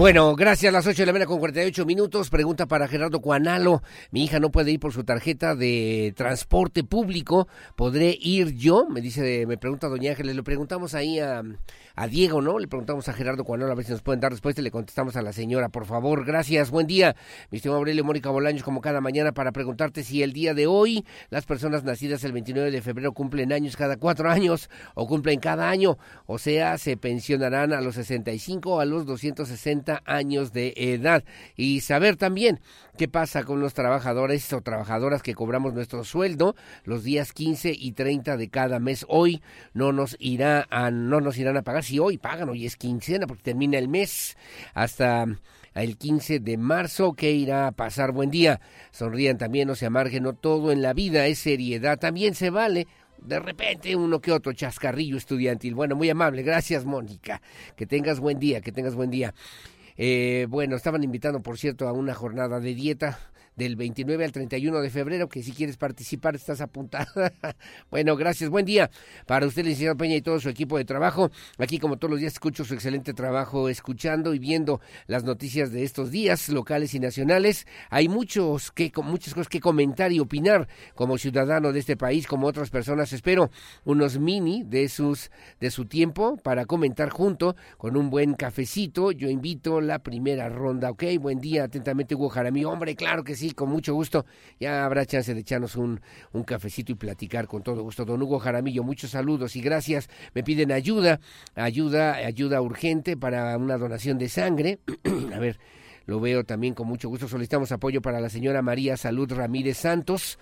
Bueno, gracias. Las 8 de la mañana con 48 minutos. Pregunta para Gerardo Cuanalo. Mi hija no puede ir por su tarjeta de transporte público. ¿Podré ir yo? Me dice, me pregunta Doña Ángeles. Le preguntamos ahí a, a Diego, ¿no? Le preguntamos a Gerardo Cuanalo a ver si nos pueden dar respuesta y le contestamos a la señora, por favor. Gracias. Buen día. Mi estimado Aurelio Mónica Bolaños, como cada mañana, para preguntarte si el día de hoy las personas nacidas el 29 de febrero cumplen años cada cuatro años o cumplen cada año. O sea, se pensionarán a los 65 o a los 260 años de edad y saber también qué pasa con los trabajadores o trabajadoras que cobramos nuestro sueldo los días 15 y 30 de cada mes. Hoy no nos irá a, no nos irán a pagar si hoy pagan, hoy es quincena porque termina el mes hasta el 15 de marzo. ¿Qué irá a pasar? Buen día. Sonrían también, no se amarguen, no todo en la vida es seriedad. También se vale de repente uno que otro chascarrillo estudiantil. Bueno, muy amable. Gracias, Mónica. Que tengas buen día, que tengas buen día. Eh, bueno, estaban invitando, por cierto, a una jornada de dieta del 29 al 31 de febrero, que si quieres participar estás apuntada. [laughs] bueno, gracias, buen día para usted, licenciado Peña, y todo su equipo de trabajo. Aquí, como todos los días, escucho su excelente trabajo escuchando y viendo las noticias de estos días, locales y nacionales. Hay muchos que, muchas cosas que comentar y opinar como ciudadano de este país, como otras personas. Espero unos mini de sus de su tiempo para comentar junto con un buen cafecito. Yo invito la primera ronda, ¿ok? Buen día, atentamente Hugo Jaramillo. Hombre, claro que sí, con mucho gusto. Ya habrá chance de echarnos un, un cafecito y platicar con todo gusto. Don Hugo Jaramillo, muchos saludos y gracias. Me piden ayuda, ayuda, ayuda urgente para una donación de sangre. [clears throat] A ver, lo veo también con mucho gusto. Solicitamos apoyo para la señora María Salud Ramírez Santos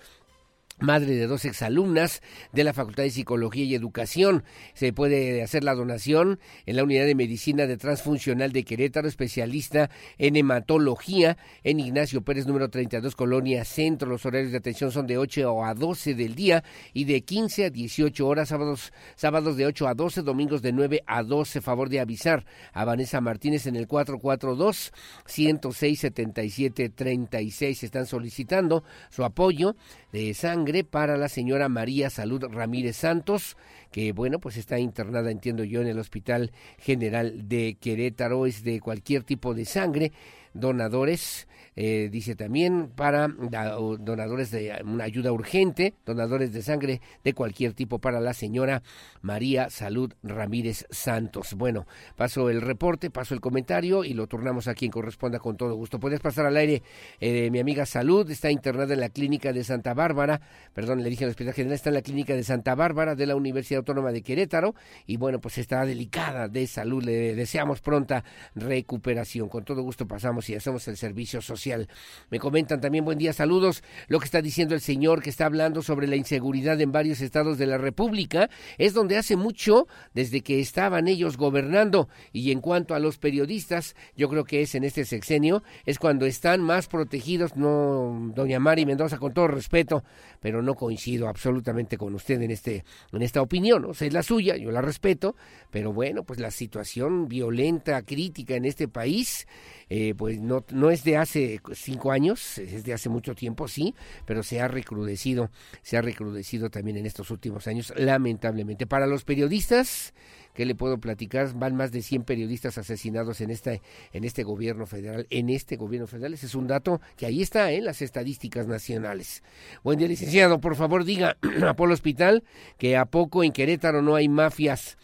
madre de dos exalumnas de la Facultad de Psicología y Educación. Se puede hacer la donación en la Unidad de Medicina de Transfuncional de Querétaro, especialista en hematología, en Ignacio Pérez, número 32, Colonia Centro. Los horarios de atención son de 8 a 12 del día y de 15 a 18 horas, sábados, sábados de 8 a 12, domingos de 9 a 12. Favor de avisar a Vanessa Martínez en el 442 106 77 36. Están solicitando su apoyo de sangre para la señora María Salud Ramírez Santos, que bueno, pues está internada, entiendo yo, en el Hospital General de Querétaro, es de cualquier tipo de sangre, donadores eh, dice también para donadores de una ayuda urgente, donadores de sangre de cualquier tipo para la señora María Salud Ramírez Santos. Bueno, paso el reporte, paso el comentario y lo turnamos a quien corresponda con todo gusto. Puedes pasar al aire, eh, mi amiga Salud está internada en la clínica de Santa Bárbara, perdón, le dije al hospital general, está en la clínica de Santa Bárbara de la Universidad Autónoma de Querétaro y bueno, pues está delicada de salud, le deseamos pronta recuperación. Con todo gusto pasamos y hacemos el servicio social me comentan también, buen día, saludos. Lo que está diciendo el señor que está hablando sobre la inseguridad en varios estados de la República es donde hace mucho, desde que estaban ellos gobernando. Y en cuanto a los periodistas, yo creo que es en este sexenio, es cuando están más protegidos, no, doña Mari Mendoza, con todo respeto, pero no coincido absolutamente con usted en, este, en esta opinión. O sea, es la suya, yo la respeto, pero bueno, pues la situación violenta, crítica en este país eh, pues no, no es de hace cinco años, es de hace mucho tiempo, sí, pero se ha recrudecido, se ha recrudecido también en estos últimos años, lamentablemente. Para los periodistas, ¿qué le puedo platicar? Van más de 100 periodistas asesinados en este, en este gobierno federal, en este gobierno federal. Ese es un dato que ahí está en las estadísticas nacionales. Buen día, licenciado. Por favor, diga [clears throat] a Polo Hospital que a poco en Querétaro no hay mafias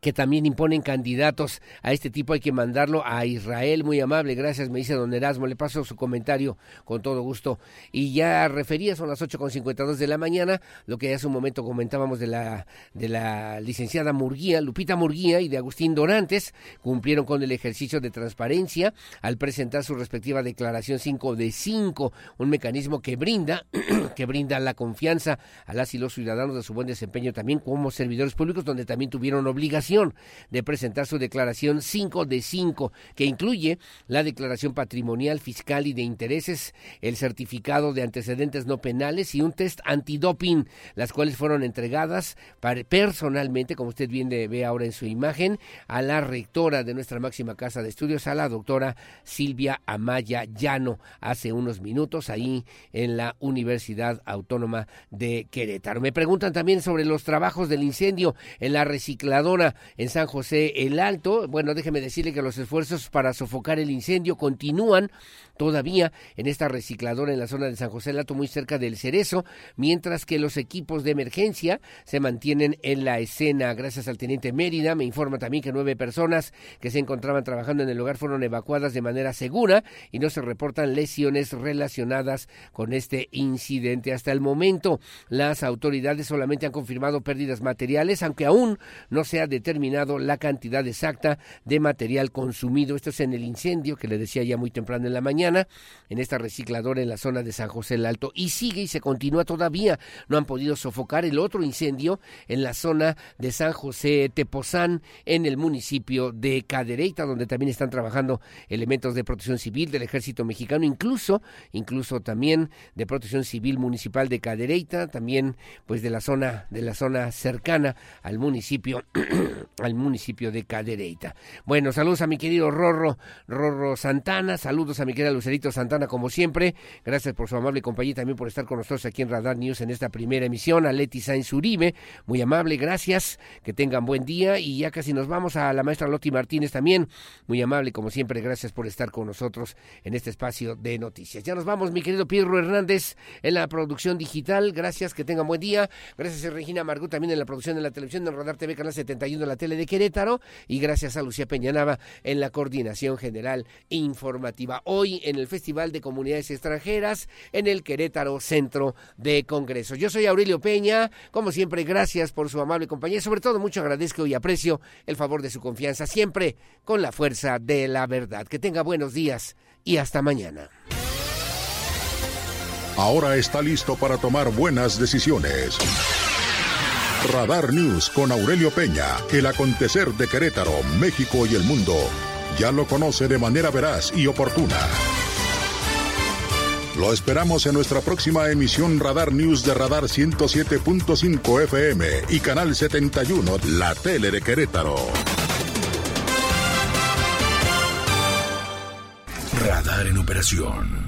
que también imponen candidatos a este tipo. Hay que mandarlo a Israel. Muy amable, gracias, me dice don Erasmo. Le paso su comentario con todo gusto. Y ya refería, son las 8.52 de la mañana, lo que hace un momento comentábamos de la, de la licenciada Murguía, Lupita Murguía y de Agustín Dorantes, cumplieron con el ejercicio de transparencia al presentar su respectiva declaración 5 de 5, un mecanismo que brinda, [clears throat] que brinda la confianza a las y los ciudadanos de su buen desempeño también como servidores públicos, donde también tuvieron obligación de presentar su declaración 5 de 5, que incluye la declaración patrimonial, fiscal y de intereses, el certificado de antecedentes no penales y un test antidoping, las cuales fueron entregadas personalmente, como usted bien ve ahora en su imagen, a la rectora de nuestra máxima casa de estudios, a la doctora Silvia Amaya Llano, hace unos minutos ahí en la Universidad Autónoma de Querétaro. Me preguntan también sobre los trabajos del incendio en la recicladora en San José el Alto. Bueno, déjeme decirle que los esfuerzos para sofocar el incendio continúan todavía en esta recicladora en la zona de San José el Alto, muy cerca del Cerezo, mientras que los equipos de emergencia se mantienen en la escena. Gracias al teniente Mérida, me informa también que nueve personas que se encontraban trabajando en el lugar fueron evacuadas de manera segura y no se reportan lesiones relacionadas con este incidente. Hasta el momento, las autoridades solamente han confirmado pérdidas materiales, aunque aún no se ha determinado la cantidad exacta de material consumido. Esto es en el incendio que le decía ya muy temprano en la mañana en esta recicladora en la zona de San José el Alto y sigue y se continúa todavía. No han podido sofocar el otro incendio en la zona de San José Tepozán en el municipio de Cadereyta, donde también están trabajando elementos de protección civil del ejército mexicano, incluso, incluso también de protección civil municipal de Cadereyta, también pues de la zona, de la zona cercana al municipio [clears throat] al municipio de Cadereyta. Bueno, saludos a mi querido Rorro, Rorro Santana, saludos a mi querida Lucerito Santana como siempre, gracias por su amable compañía y también por estar con nosotros aquí en Radar News en esta primera emisión, a Leti Sainz Uribe, muy amable, gracias, que tengan buen día y ya casi nos vamos a la maestra Loti Martínez también, muy amable como siempre, gracias por estar con nosotros en este espacio de noticias. Ya nos vamos, mi querido Pirro Hernández en la producción digital, gracias, que tengan buen día, gracias a Regina Margut también en la producción de la televisión de Radar TV Canal 71 de la tele de Querétaro y gracias a Lucía Peñanava en la coordinación general informativa. Hoy en el Festival de Comunidades Extranjeras en el Querétaro Centro de Congreso. Yo soy Aurelio Peña, como siempre gracias por su amable compañía sobre todo mucho agradezco y aprecio el favor de su confianza siempre con la fuerza de la verdad. Que tenga buenos días y hasta mañana. Ahora está listo para tomar buenas decisiones. Radar News con Aurelio Peña, el acontecer de Querétaro, México y el mundo. Ya lo conoce de manera veraz y oportuna. Lo esperamos en nuestra próxima emisión Radar News de Radar 107.5 FM y Canal 71, la tele de Querétaro. Radar en operación.